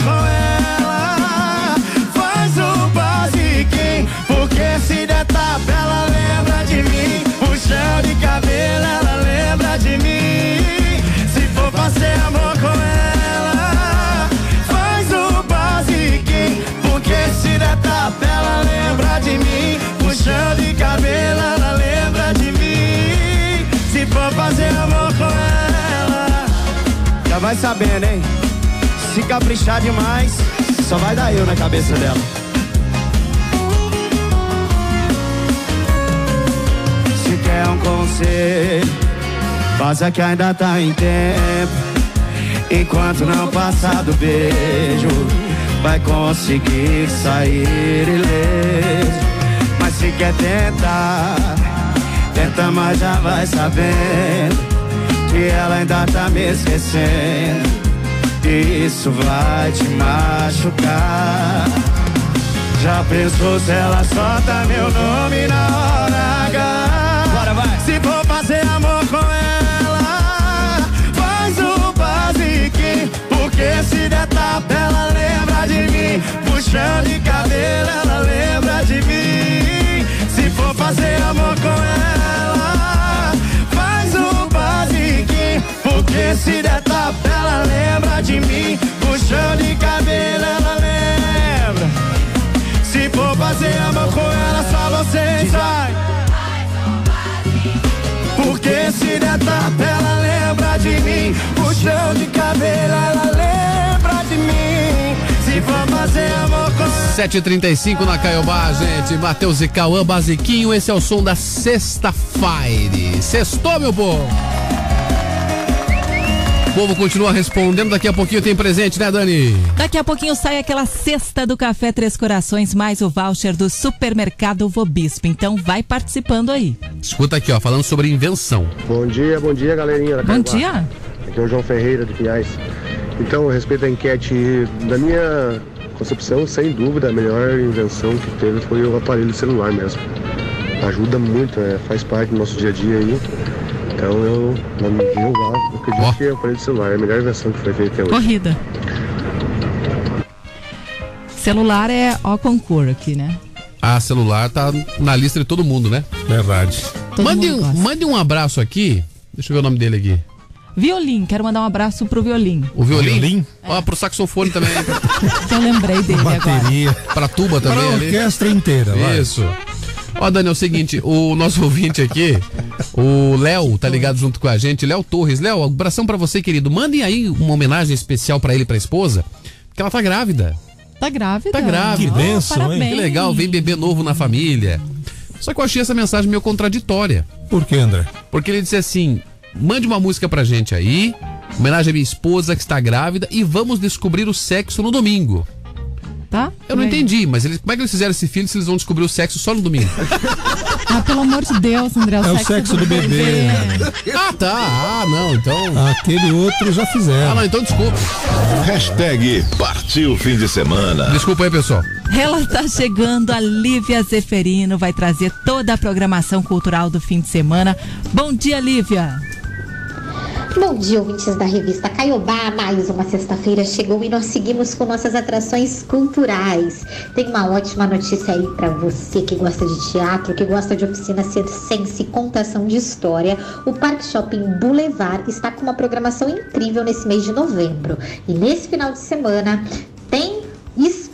Puxão de cabelo, ela lembra de mim. Se for fazer amor com ela, faz o basiquinho. Porque se der tapa, ela lembra de mim. Puxão de cabelo, ela lembra de mim. Se for fazer amor com ela, já vai sabendo, hein? Se caprichar demais, só vai dar eu na cabeça dela. Quer um conselho, faça que ainda tá em tempo. Enquanto não passar do beijo, vai conseguir sair ileso. Mas se quer tentar, tenta, mas já vai sabendo que ela ainda tá me esquecendo. Isso vai te machucar. Já pensou se ela solta meu nome na hora H? Porque se der tapa, ela lembra de mim. Puxão de cabelo, ela lembra de mim. Se for fazer amor com ela, faz o basiquinho. Porque se der tapa, ela lembra de mim. Puxão de cabelo, ela lembra. Se for fazer amor com ela, só você sai. Porque se der tapa, ela lembra de mim. Puxão de cabelo, ela lembra de mim. Se for fazer amor com 7h35 na Caiobá, gente. Matheus e Cauã Basiquinho. Esse é o som da sexta-feira. Sextou, meu povo. O povo continua respondendo. Daqui a pouquinho tem presente, né, Dani? Daqui a pouquinho sai aquela cesta do Café Três Corações, mais o voucher do supermercado Vobispo. Então vai participando aí. Escuta aqui, ó, falando sobre invenção. Bom dia, bom dia, galerinha. da Bom dia. Aqui é o João Ferreira de Pinhais. Então, respeito da enquete, da minha concepção, sem dúvida, a melhor invenção que teve foi o aparelho celular mesmo. Ajuda muito, né? faz parte do nosso dia a dia aí. Então eu, na minha eu acredito que é o aparelho celular, é a melhor invenção que foi feita até hoje. Corrida. Celular é ó concurso aqui, né? a celular tá na lista de todo mundo, né? Verdade. Todo Mande mundo um, gosta. mande um abraço aqui. Deixa eu ver o nome dele aqui. Violim, quero mandar um abraço pro Violim. O violino? Violim? Ó, pro saxofone também. Que eu lembrei dele agora. Bateria. pra tuba também Para a ali. orquestra inteira, vai. Isso. Ó, Dani, é o seguinte, o nosso ouvinte aqui, o Léo, tá ligado junto com a gente, Léo Torres. Léo, abração pra você, querido. Mandem aí uma homenagem especial pra ele e pra esposa, porque ela tá grávida. Tá grávida? Tá grávida. Que bênção, hein? parabéns. Que legal, vem bebê novo na família. Só que eu achei essa mensagem meio contraditória. Por que, André? Porque ele disse assim: mande uma música pra gente aí, homenagem à minha esposa que está grávida e vamos descobrir o sexo no domingo. Tá? Eu não aí? entendi, mas eles, como é que eles fizeram esse filho se eles vão descobrir o sexo só no domingo? Ah, pelo amor de Deus, André. É o sexo do bebê. ah, tá. Ah, não, então. Aquele outro já fizeram. Ah, não, então desculpa. Hashtag partiu fim de semana. Desculpa aí, pessoal. Ela tá chegando, a Lívia Zeferino vai trazer toda a programação cultural do fim de semana. Bom dia, Lívia. Bom dia, ouvintes da revista Caiobá. Mais uma sexta-feira chegou e nós seguimos com nossas atrações culturais. Tem uma ótima notícia aí para você que gosta de teatro, que gosta de oficina circense e contação de história. O Parque Shopping Boulevard está com uma programação incrível nesse mês de novembro. E nesse final de semana tem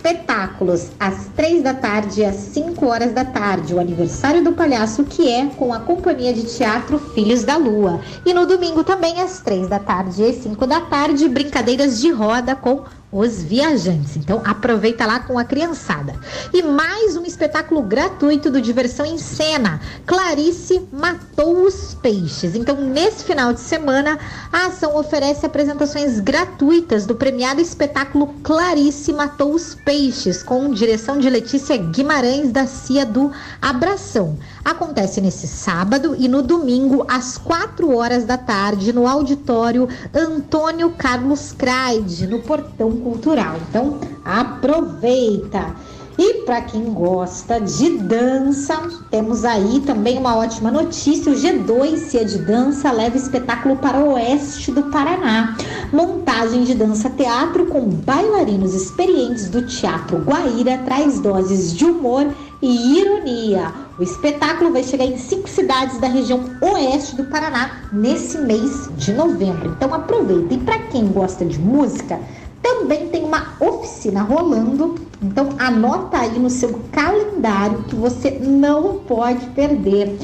espetáculos às três da tarde e às 5 horas da tarde, o aniversário do palhaço que é com a companhia de teatro Filhos da Lua. E no domingo também às três da tarde e 5 da tarde, brincadeiras de roda com os viajantes. Então aproveita lá com a criançada. E mais um espetáculo gratuito do Diversão em Cena. Clarice matou os peixes. Então nesse final de semana a ação oferece apresentações gratuitas do premiado espetáculo Clarice matou os peixes com direção de Letícia Guimarães da CIA do Abração. Acontece nesse sábado e no domingo às 4 horas da tarde no auditório Antônio Carlos Craide, no Portão Cultural. Então, aproveita. E para quem gosta de dança, temos aí também uma ótima notícia. O G2 Cia de Dança leva espetáculo para o oeste do Paraná. Montagem de dança teatro com bailarinos experientes do Teatro Guaíra traz doses de humor e ironia. O espetáculo vai chegar em cinco cidades da região oeste do Paraná nesse mês de novembro. Então aproveita. E para quem gosta de música, também tem uma oficina rolando. Então anota aí no seu calendário que você não pode perder.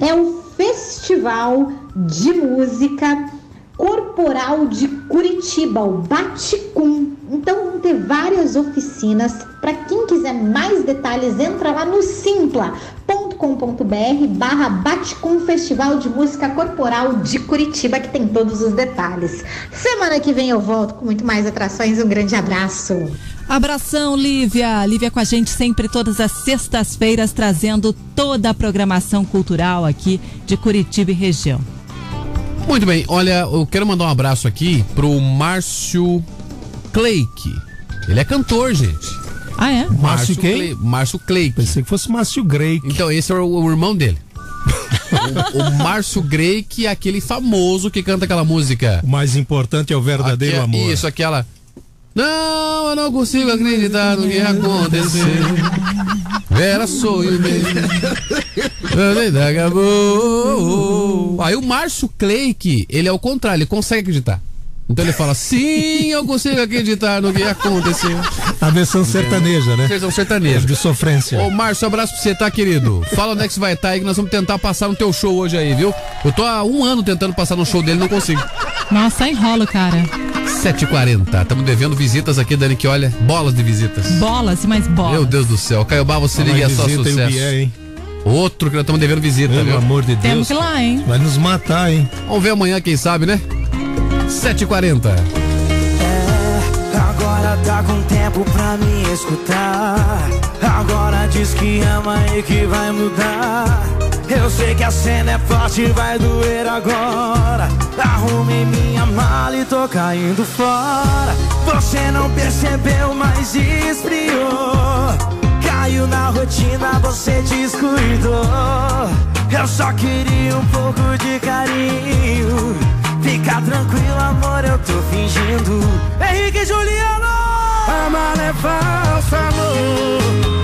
É o Festival de Música Corporal de Curitiba, o Baticum. Então vão ter várias oficinas. Para quem quiser mais detalhes, entra lá no simpla.com.br barra Baticum Festival de Música Corporal de Curitiba, que tem todos os detalhes. Semana que vem eu volto com muito mais atrações. Um grande abraço. Abração, Lívia. Lívia com a gente sempre todas as sextas-feiras, trazendo toda a programação cultural aqui de Curitiba e região. Muito bem, olha, eu quero mandar um abraço aqui pro Márcio Cleike. Ele é cantor, gente. Ah, é? Márcio quem? Clay- Márcio Cleike. Pensei que fosse Márcio Grey. Então, esse é o, o irmão dele. o, o Márcio Grey, que é aquele famoso que canta aquela música. O mais importante é o verdadeiro Aque- amor. Isso, aquela. Não, eu não consigo acreditar no que aconteceu. Era sonho mesmo. Acabou. Aí o Márcio Cleike, ele é o contrário, ele consegue acreditar. Então ele fala, sim, eu consigo acreditar no que aconteceu. A versão sertaneja, né? Versão sertaneja. De sofrência. Ô, Márcio, abraço pra você, tá, querido? Fala onde é que você vai estar aí, que nós vamos tentar passar no teu show hoje aí, viu? Eu tô há um ano tentando passar no show dele, não consigo. Nossa, enrolo, cara. 7h40, estamos devendo visitas aqui, Dani, que olha, bolas de visitas. Bolas e mais bolas. Meu Deus do céu, Caiobá, você liga é só sucesso. Bié, hein? Outro que nós estamos devendo visita, Pelo viu? amor de Temos Deus. que ir lá, hein? Vai nos matar, hein? Vamos ver amanhã, quem sabe, né? 7h40. Agora tá com tempo pra me escutar. Agora diz que ama e que vai mudar. Eu sei que a cena é forte, vai doer agora. Arrumei minha mala e tô caindo fora. Você não percebeu, mas esfriou. Caiu na rotina, você descuidou. Eu só queria um pouco de carinho. Fica tranquilo, amor, eu tô fingindo. Henrique e Juliano! A mala é falsa, amor.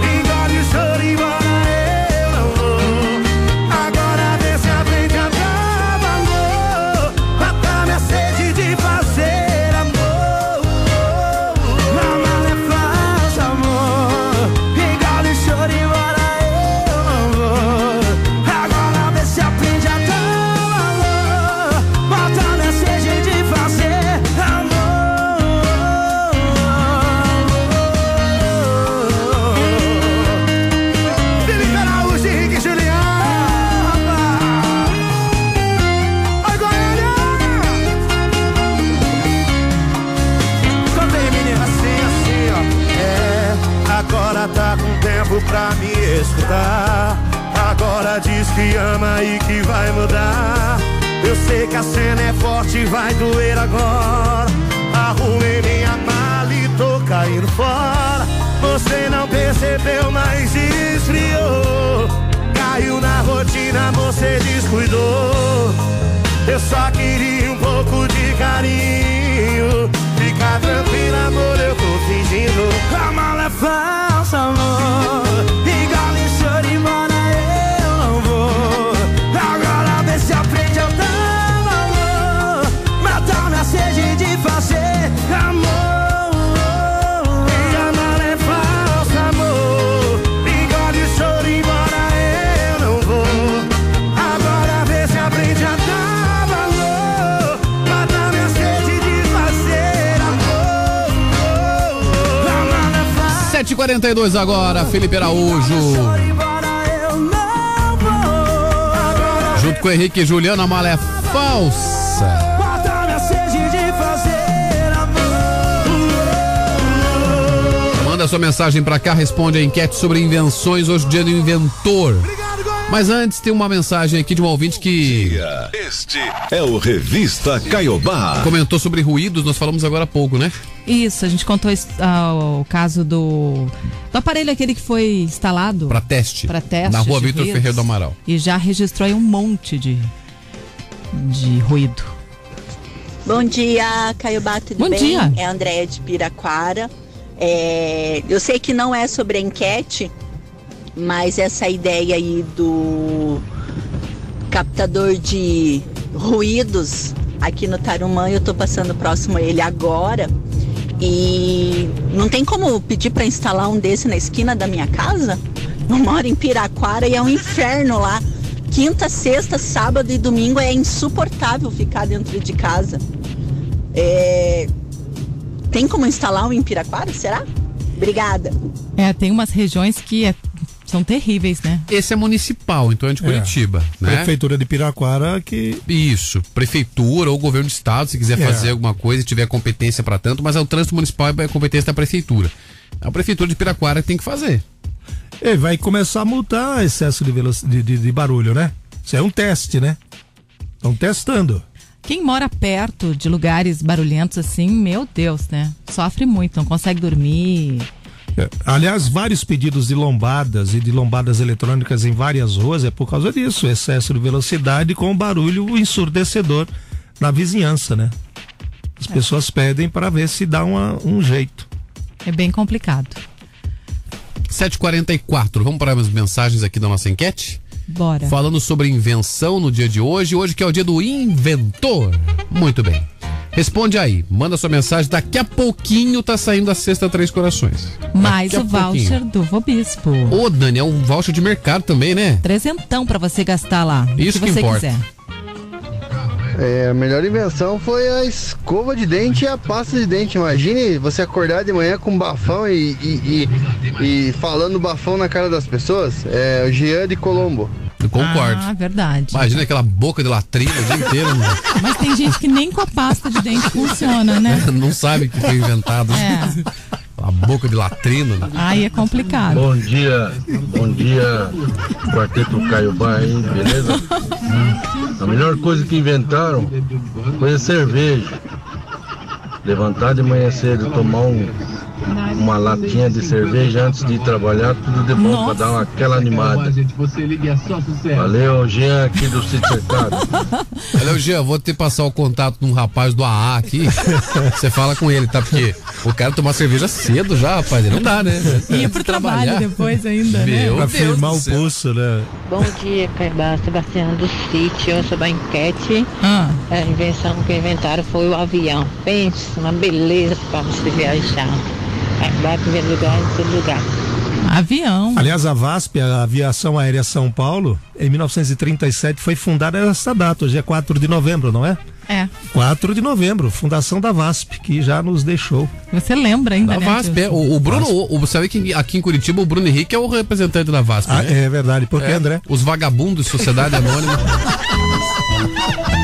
Que ama e que vai mudar. Eu sei que a cena é forte e vai doer agora. Arrumei minha mala e tô caindo fora. Você não percebeu, mas esfriou. Caiu na rotina, você descuidou. Eu só queria um pouco de carinho. Fica tranquila, amor, eu tô fingindo. A mala é falsa, amor. 42 agora, Felipe Araújo. Junto com Henrique e Juliana, Malé é falsa. Manda sua mensagem para cá, responde a enquete sobre invenções hoje dia do inventor. Mas antes tem uma mensagem aqui de um ouvinte que este é o revista Caiobá. Comentou sobre ruídos, nós falamos agora há pouco, né? Isso, a gente contou ah, o caso do, do aparelho aquele que foi instalado Pra teste. Pra teste Na rua Vitor. Ferreira do Amaral. e já registrou aí um monte de, de ruído. Bom dia, Caiobá, tudo Bom bem? dia. É a Andréia de Piraquara. É, eu sei que não é sobre a enquete, mas essa ideia aí do captador de ruídos aqui no Tarumã, eu tô passando próximo a ele agora. E não tem como pedir para instalar um desse na esquina da minha casa? Eu moro em Piraquara e é um inferno lá. Quinta, sexta, sábado e domingo é insuportável ficar dentro de casa. É, Tem como instalar um em Piraquara, será? Obrigada. É, tem umas regiões que é- são terríveis, né? Esse é municipal, então é de Curitiba, né? Prefeitura de Piraquara que. Isso, prefeitura ou governo de estado, se quiser É. fazer alguma coisa e tiver competência pra tanto, mas é o trânsito municipal é competência da prefeitura. A prefeitura de Piraquara que tem que fazer. É, vai começar a multar excesso de, veloc- de, de- de barulho, né? Isso é um teste, né? Estão testando. Quem mora perto de lugares barulhentos assim, meu Deus, né? Sofre muito, não consegue dormir. É, Aliás, vários pedidos de lombadas e de lombadas eletrônicas em várias ruas é por causa disso, excesso de velocidade com barulho ensurdecedor na vizinhança, né? As pessoas pedem para ver se dá uma- um jeito. É bem complicado. 7h44, vamos para as mensagens aqui da nossa enquete? Bora. Falando sobre invenção no dia de hoje, hoje que é o dia do inventor. Muito bem. Responde aí, manda sua mensagem, daqui a pouquinho tá saindo a sexta Três Corações. Mais o voucher pouquinho. do Vobispo. Ô, Dani, é um voucher de mercado também, né? Trezentão pra você gastar lá. Isso que que você importa. quiser. É, a melhor invenção foi a escova de dente e a pasta de dente. Imagine você acordar de manhã com um bafão e, e, e- e falando bafão na cara das pessoas. É o Jean de Colombo. Eu concordo. Ah, verdade. Imagina aquela boca de latrina o dia inteiro. né? Mas tem gente que nem com a pasta de dente funciona, né? Não sabe o que foi inventado. É. A boca de latrina. né? Aí é complicado. Bom dia, bom dia, Quarteto Caiobá aí, beleza? A melhor coisa que inventaram foi a cerveja. Levantar de manhã cedo, tomar um- uma latinha de cerveja antes de trabalhar, tudo de bom pra dar uma, aquela animada. Valeu, Jean aqui do Sítio Cercado. Olha, Jean, vou te passar o contato de um rapaz do AA aqui. Você fala com ele, tá? Porque o cara tomar cerveja cedo já, rapaz. Não dá, né? E ir pro trabalho depois ainda, né? Meu Pra Deus firmar o pulso, né? Bom dia, Caibá, Sebastião do Sítio, sobre a enquete. Ah. A invenção que inventaram foi o avião. Pense, uma beleza para você viajar. Em primeiro lugar, em todo lugar. Avião. Aliás, a VASP, a Aviação Aérea São Paulo, em 1937 foi fundada nessa data, hoje é 4 de novembro, não é? É. 4 de novembro, fundação da VASP, que já nos deixou. Você lembra ainda, Da né? VASP, é. O, o Bruno, o, o- sabe que aqui em Curitiba o Bruno Henrique é o representante da VASP. Ah, né? é verdade, por que, É, André? Os vagabundos de Sociedade Anônima.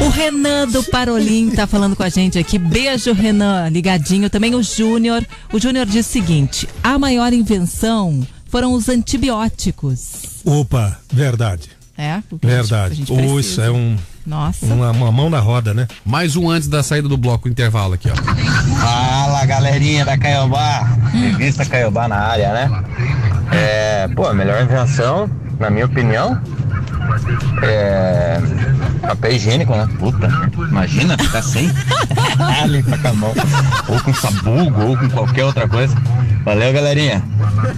O Renan do Parolim tá falando com a gente aqui. Beijo, Renan, ligadinho. Também o Júnior. O Júnior diz o seguinte: a maior invenção foram os antibióticos. Opa, verdade. É? porque a gente- a Verdade. gente isso é um. Nossa. Uma, uma mão na roda, né? Mais um antes da saída do bloco, intervalo aqui, ó. Fala galerinha da Caiobá, revista Caiobá na área, né? É, pô, a melhor invenção, na minha opinião, é papel higiênico, né? Puta, imagina ficar sem limpar com a mão, ou com sabugo, ou com qualquer outra coisa. Valeu, galerinha.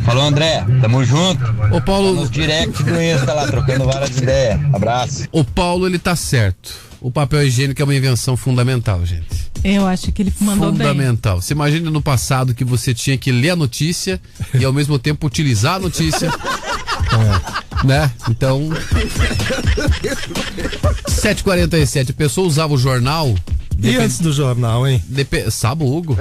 Falou, André, tamo junto. Ô, Paulo. Nos direct do Insta lá, trocando várias ideias. Abraço. O Paulo, ele tá certo. O papel higiênico é uma invenção fundamental, gente. Eu acho que ele mandou bem. fundamental. Você imagina no passado que você tinha que ler a notícia e ao mesmo tempo utilizar a notícia. É, né? Então. 7h47, a pessoa usava o jornal. E antes do jornal, hein? Depe... Sabugo.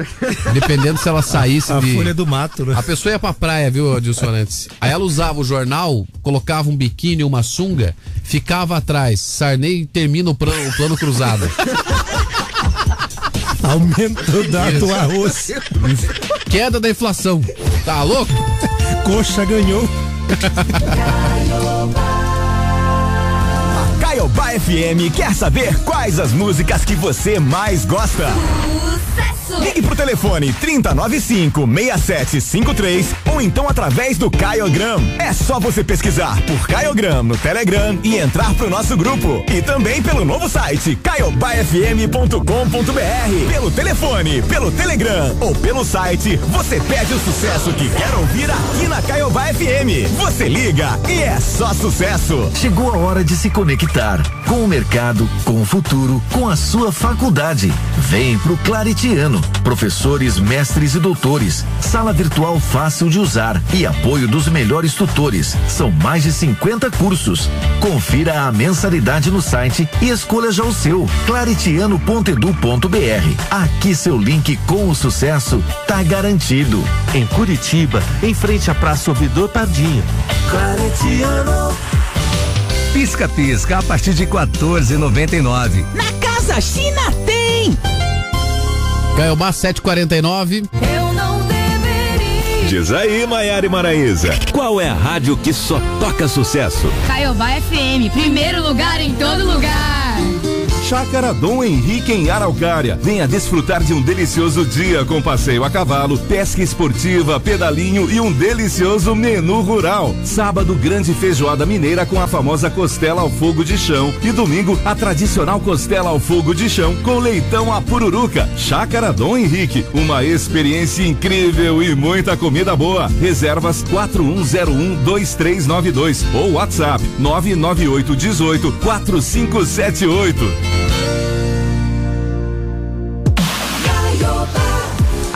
Dependendo se ela saísse A de. folha do mato, né? A pessoa ia pra praia, viu, Adilson antes? Aí ela usava o jornal, colocava um biquíni, uma sunga, ficava atrás. Sarney termina o plano, o plano cruzado. Aumento da, do arroz. Queda da inflação. Tá louco? Coxa ganhou. Caiobá FM quer saber quais as músicas que você mais gosta. Ligue pro telefone 3095-6753 ou então através do Caiogram. É só você pesquisar por Caiogram no Telegram e entrar pro nosso grupo. E também pelo novo site caiobafm.com.br. Pelo telefone, pelo Telegram ou pelo site, você pede o sucesso que quer ouvir aqui na Caiobá FM. Você liga e é só sucesso. Chegou a hora de se conectar com o mercado, com o futuro, com a sua faculdade. Vem pro Claritiano. Professores, mestres e doutores. Sala virtual fácil de usar e apoio dos melhores tutores. São mais de 50 cursos. Confira a mensalidade no site e escolha já o seu. claritiano.edu.br. Aqui seu link com o sucesso tá garantido. Em Curitiba, em frente à Praça Ouvidor Pardinho. Claritiano. Pisca-pisca a partir de 14,99. Na Casa China tem! Caiobá 749. Eu não deveria. Diz aí, Maiara e Maraíza. Qual é a rádio que só toca sucesso? Caiobá FM, primeiro lugar em todo lugar. Chácara Dom Henrique em Araucária. Venha desfrutar de um delicioso dia com passeio a cavalo, pesca esportiva, pedalinho e um delicioso menu rural. Sábado, grande feijoada mineira com a famosa costela ao fogo de chão. E domingo, a tradicional costela ao fogo de chão com leitão à pururuca. Chácara Dom Henrique. Uma experiência incrível e muita comida boa. Reservas 41012392 ou WhatsApp 998 18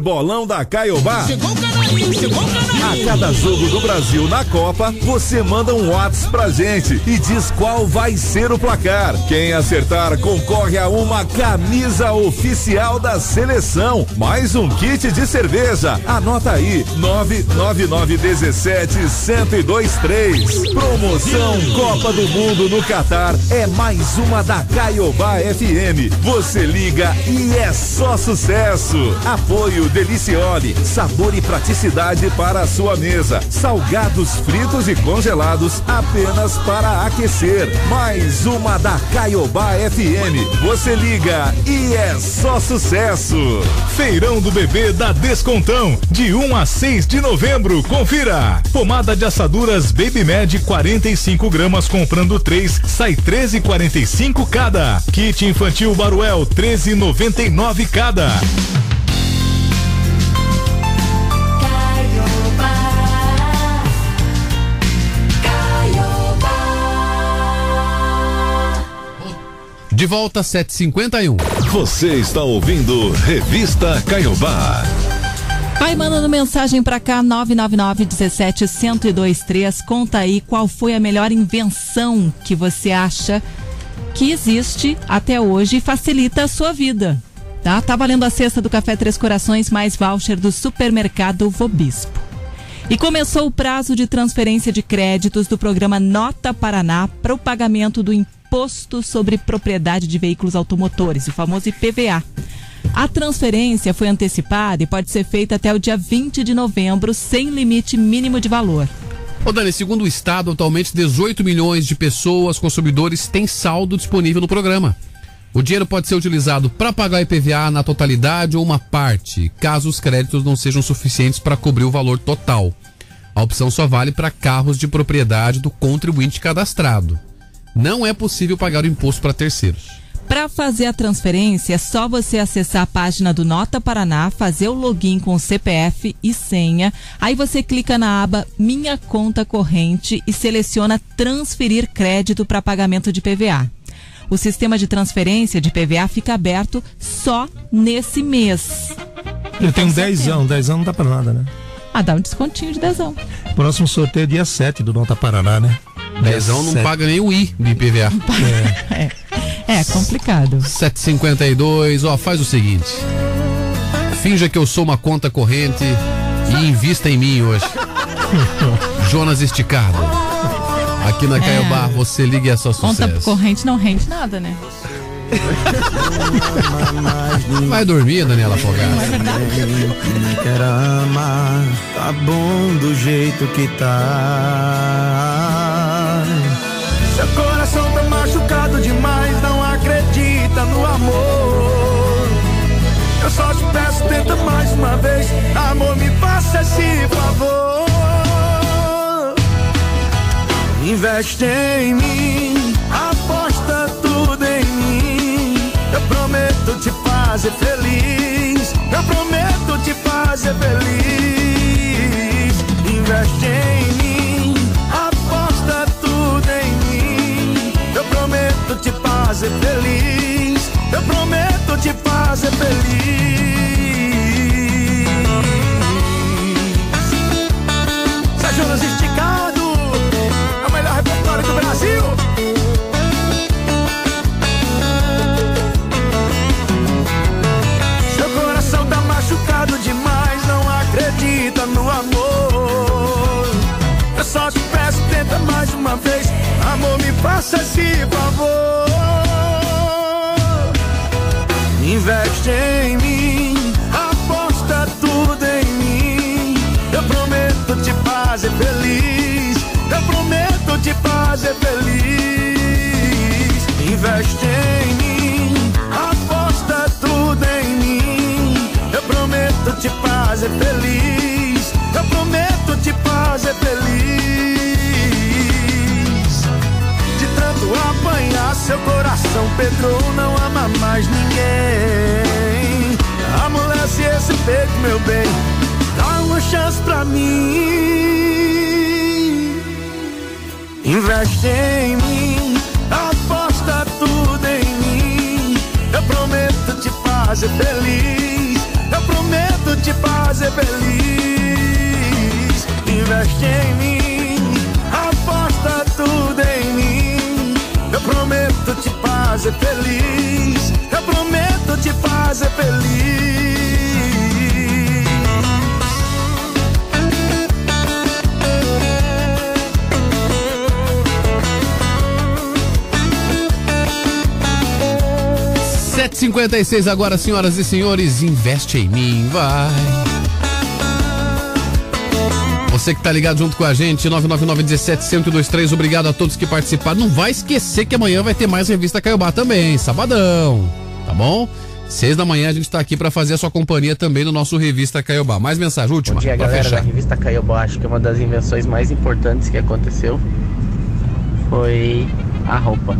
Bolão da Caiobá? Chegou o canarinho, chegou o canarinho. A cada jogo do Brasil na Copa, você manda um WhatsApp pra gente e diz qual vai ser o placar. Quem acertar concorre a uma camisa oficial da seleção, mais um kit de cerveja. Anota aí, 99917 1023. Promoção Copa do Mundo no Catar é mais uma da Caiobá FM. Você liga e é só sucesso. Apoio Deliciole, sabor e praticidade para a sua mesa. Salgados fritos e congelados apenas para aquecer. Mais uma da Caiobá FM. Você liga e é só sucesso. Feirão do bebê da Descontão, de 1 a 6 de novembro. Confira. Pomada de assaduras Baby Med 45 gramas comprando 3, sai 13,45 cada. Kit infantil Baruel 13,99 cada. De volta às 7h51. Você está ouvindo Revista Caiobá. Vai mandando mensagem pra cá, 999 17 1023. Conta aí qual foi a melhor invenção que você acha que existe até hoje e facilita a sua vida. Tá? Tá valendo a cesta do Café Três Corações mais voucher do supermercado Vobispo. E começou o prazo de transferência de créditos do programa Nota Paraná para o pagamento do Imposto sobre Propriedade de Veículos Automotores, o famoso IPVA. A transferência foi antecipada e pode ser feita até o dia 20 de novembro, sem limite mínimo de valor. Ô Dani, segundo o Estado, atualmente 18 milhões de pessoas, consumidores, têm saldo disponível no programa. O dinheiro pode ser utilizado para pagar IPVA na totalidade ou uma parte, caso os créditos não sejam suficientes para cobrir o valor total. A opção só vale para carros de propriedade do contribuinte cadastrado. Não é possível pagar o imposto para terceiros. Para fazer a transferência, é só você acessar a página do Nota Paraná, fazer o login com o CPF e senha. Aí você clica na aba Minha Conta Corrente e seleciona Transferir Crédito para pagamento de PVA. O sistema de transferência de PVA fica aberto só nesse mês. Eu tenho 10 anos, 10 anos não dá pra nada, né? Ah, dá um descontinho de dezão. Próximo sorteio é dia 7 do Nota Paraná, né? Dezão não paga nem o I de IPVA. É, é complicado. 752, ó, faz o seguinte. Finja que eu sou uma conta corrente e invista em mim hoje. Jonas Esticado. Aqui na É. Caiobá, você liga e é só Conta sucesso. corrente não rende nada, né? Vai dormir, Daniela Fogaça. Não quer amar, tá bom do jeito que tá. Uma vez. Amor, me faça esse favor. Investe em mim, aposta tudo em mim. Eu prometo te fazer feliz. Eu prometo te fazer feliz. Investe em mim, aposta tudo em mim. Eu prometo te fazer feliz. Eu prometo te fazer feliz. Faça esse favor. Investe em mim, aposta tudo em mim. Eu prometo te fazer feliz. Eu prometo te fazer feliz. Investe em mim, aposta tudo em mim. Eu prometo te fazer feliz. Apanhar, seu coração Pedro não ama mais ninguém. Amolece esse peito, meu bem. Dá uma chance pra mim. Investe em mim, aposta tudo em mim. Eu prometo te fazer feliz. Eu prometo te fazer feliz. Investe em mim, aposta tudo prometo te fazer feliz. Eu prometo te fazer feliz. Sete cinquenta e seis agora, senhoras e senhores, investe em mim, vai. Você que tá ligado junto com a gente, 999-17-1023, obrigado a todos que participaram. Não vai esquecer que amanhã vai ter mais Revista Caiobá também, sabadão, tá bom? Seis da manhã a gente tá aqui pra fazer a sua companhia também no nosso Revista Caiobá. Mais mensagem, última, Bom dia, galera da fechar. revista Caiobá. Acho que uma das invenções mais importantes que aconteceu foi a roupa.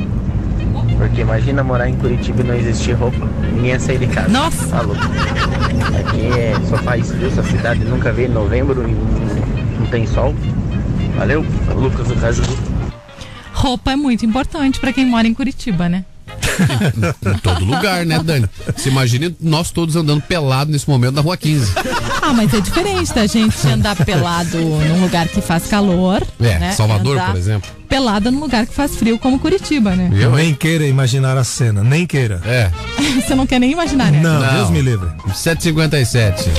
Porque imagina morar em Curitiba e não existir roupa. Ninguém ia sair de casa. Nossa! Tá louco. Aqui é, só faz frio, essa cidade nunca veio em novembro e tem sol. Valeu, Lucas do Caso. Roupa é muito importante pra quem mora em Curitiba, né? Em todo lugar, né, Dani? Você imagina nós todos andando pelado nesse momento na rua 15. Ah, mas é diferente da gente andar pelado num lugar que faz calor. É, né? Salvador, andar por exemplo. Pelada num lugar que faz frio, como Curitiba, né? Eu nem queira imaginar a cena, nem queira. É. Você não quer nem imaginar, né? Não, Deus me livre. 757.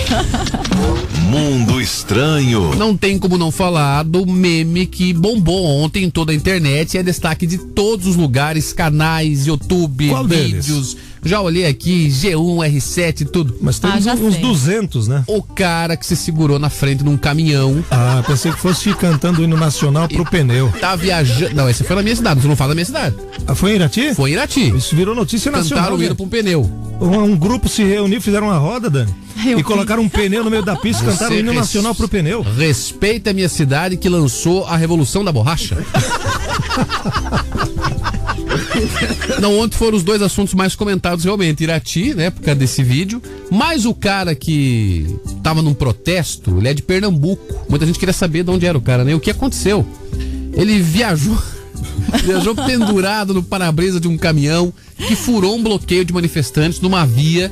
Mundo estranho. Não tem como não falar do meme que bombou ontem em toda a internet e é destaque de todos os lugares, canais, YouTube, Qual deles? Já olhei aqui, G1, R7, tudo. Mas tem Ah, uns, uns sei. 200, né? O cara que se segurou na frente de um caminhão. Ah, pensei que fosse cantando o hino nacional pro pneu. Tá viajando. Não, esse foi na minha cidade, você não fala da minha cidade. Ah, foi em Irati? Foi em Irati. Isso virou notícia nacional. Cantaram o hino né? um pneu. Um, um grupo se reuniu, fizeram uma roda, Dani. Eu e colocaram um pneu no meio da pista e cantaram o hino nacional pro pneu. Respeita a minha cidade que lançou a Revolução da Borracha. Não, ontem foram os dois assuntos mais comentados realmente. Irati, né, por causa desse vídeo. Mas o cara que tava num protesto, ele é de Pernambuco. Muita gente queria saber de onde era o cara, né? O que aconteceu? Ele viajou. Viajou pendurado no para-brisa de um caminhão que furou um bloqueio de manifestantes numa via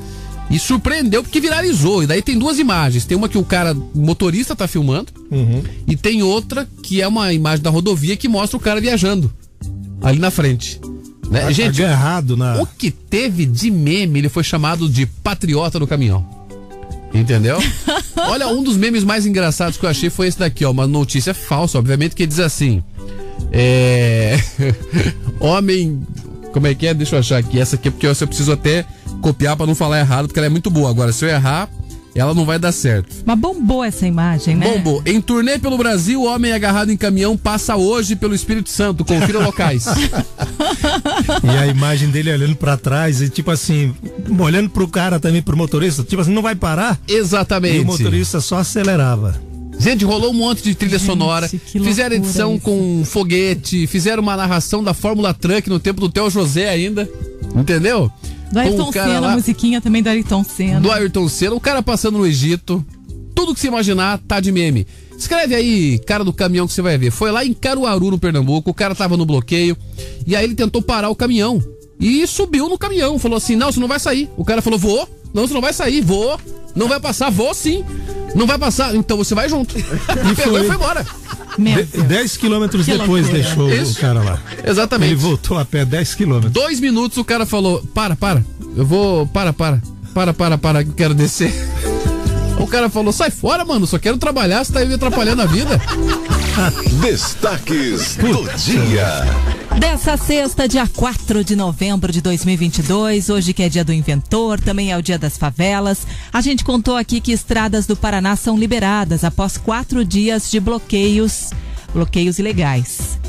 e surpreendeu porque viralizou. E daí tem duas imagens. Tem uma que o cara, o motorista tá filmando, Uhum. e tem outra que é uma imagem da rodovia que mostra o cara viajando ali na frente. Né? Gente, Agarrado na. o que teve de meme, ele foi chamado de patriota do caminhão. Entendeu? Olha, um dos memes mais engraçados que eu achei foi esse daqui, ó. Uma notícia falsa, obviamente, que diz assim. É. Homem. Como é que é? Deixa eu achar aqui. Essa aqui, porque eu eu preciso até copiar pra não falar errado, porque ela é muito boa. Agora, se eu errar, ela não vai dar certo. Mas bombou essa imagem, né? Bombou. Em turnê pelo Brasil, homem agarrado em caminhão passa hoje pelo Espírito Santo. Confira locais. E a imagem dele olhando pra trás e tipo assim, olhando pro cara também, pro motorista, tipo assim, não vai parar? Exatamente. E o motorista só acelerava. Gente, rolou um monte de trilha sonora. que Fizeram edição isso. com foguete, fizeram uma narração da Fórmula Truck no tempo do Theo José ainda. Entendeu? Do Ayrton Senna, lá- a musiquinha também do Ayrton Senna. do Ayrton Senna, o cara passando no Egito. Tudo que você imaginar tá de meme. Escreve aí, cara do caminhão que você vai ver. Foi lá em Caruaru, no Pernambuco, o cara tava no bloqueio. E aí ele tentou parar o caminhão. E subiu no caminhão. Falou assim: não, você não vai sair. O cara falou: vou. Não, você não vai sair. Vou. Não vai passar. Vou sim. Não vai passar. Então você vai junto. E pegou foi. e foi embora. Meu De- 10 quilômetros Que depois loucura. deixou Isso. o cara lá. Exatamente. Ele voltou a pé 10 quilômetros. Dois minutos o cara falou: para, para. Eu vou. Para, para. Para, para, para, que eu quero descer. O cara falou: sai fora, mano. Só quero trabalhar, você tá aí me atrapalhando a vida. Destaques do dia. Dessa sexta, dia 4 de novembro de 2022, hoje que é dia do inventor, também é o dia das favelas. A gente contou aqui que estradas do Paraná são liberadas após quatro dias de bloqueios, bloqueios ilegais.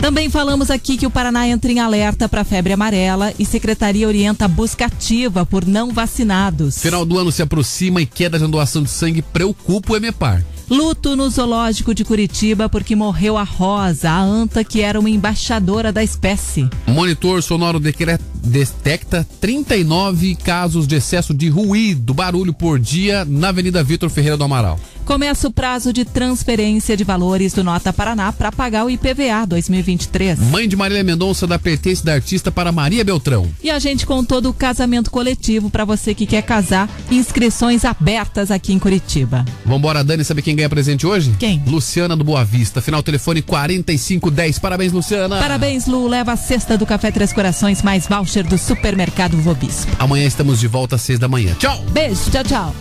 Também falamos aqui que o Paraná entra em alerta para febre amarela e secretaria orienta a busca ativa por não vacinados. Final do ano se aproxima e queda de doação de sangue preocupa o Emepar. Luto no zoológico de Curitiba porque morreu a Rosa, a anta que era uma embaixadora da espécie. Monitor sonoro detecta 39 casos de excesso de ruído, barulho por dia na Avenida Vitor Ferreira do Amaral. Começa o prazo de transferência de valores do Nota Paraná para pagar o IPVA 2023. Mãe de Marília Mendonça dá pertence da artista para Maria Beltrão. E a gente contou do casamento coletivo para você que quer casar. Inscrições abertas aqui em Curitiba. Vambora, Dani, sabe quem ganha presente hoje? Quem? Luciana do Boa Vista. Final telefone 4510. Parabéns, Luciana. Parabéns, Lu. Leva a cesta do Café Três Corações mais voucher do Supermercado Vobispo. Amanhã estamos de volta às seis da manhã. Tchau! Beijo, tchau, tchau.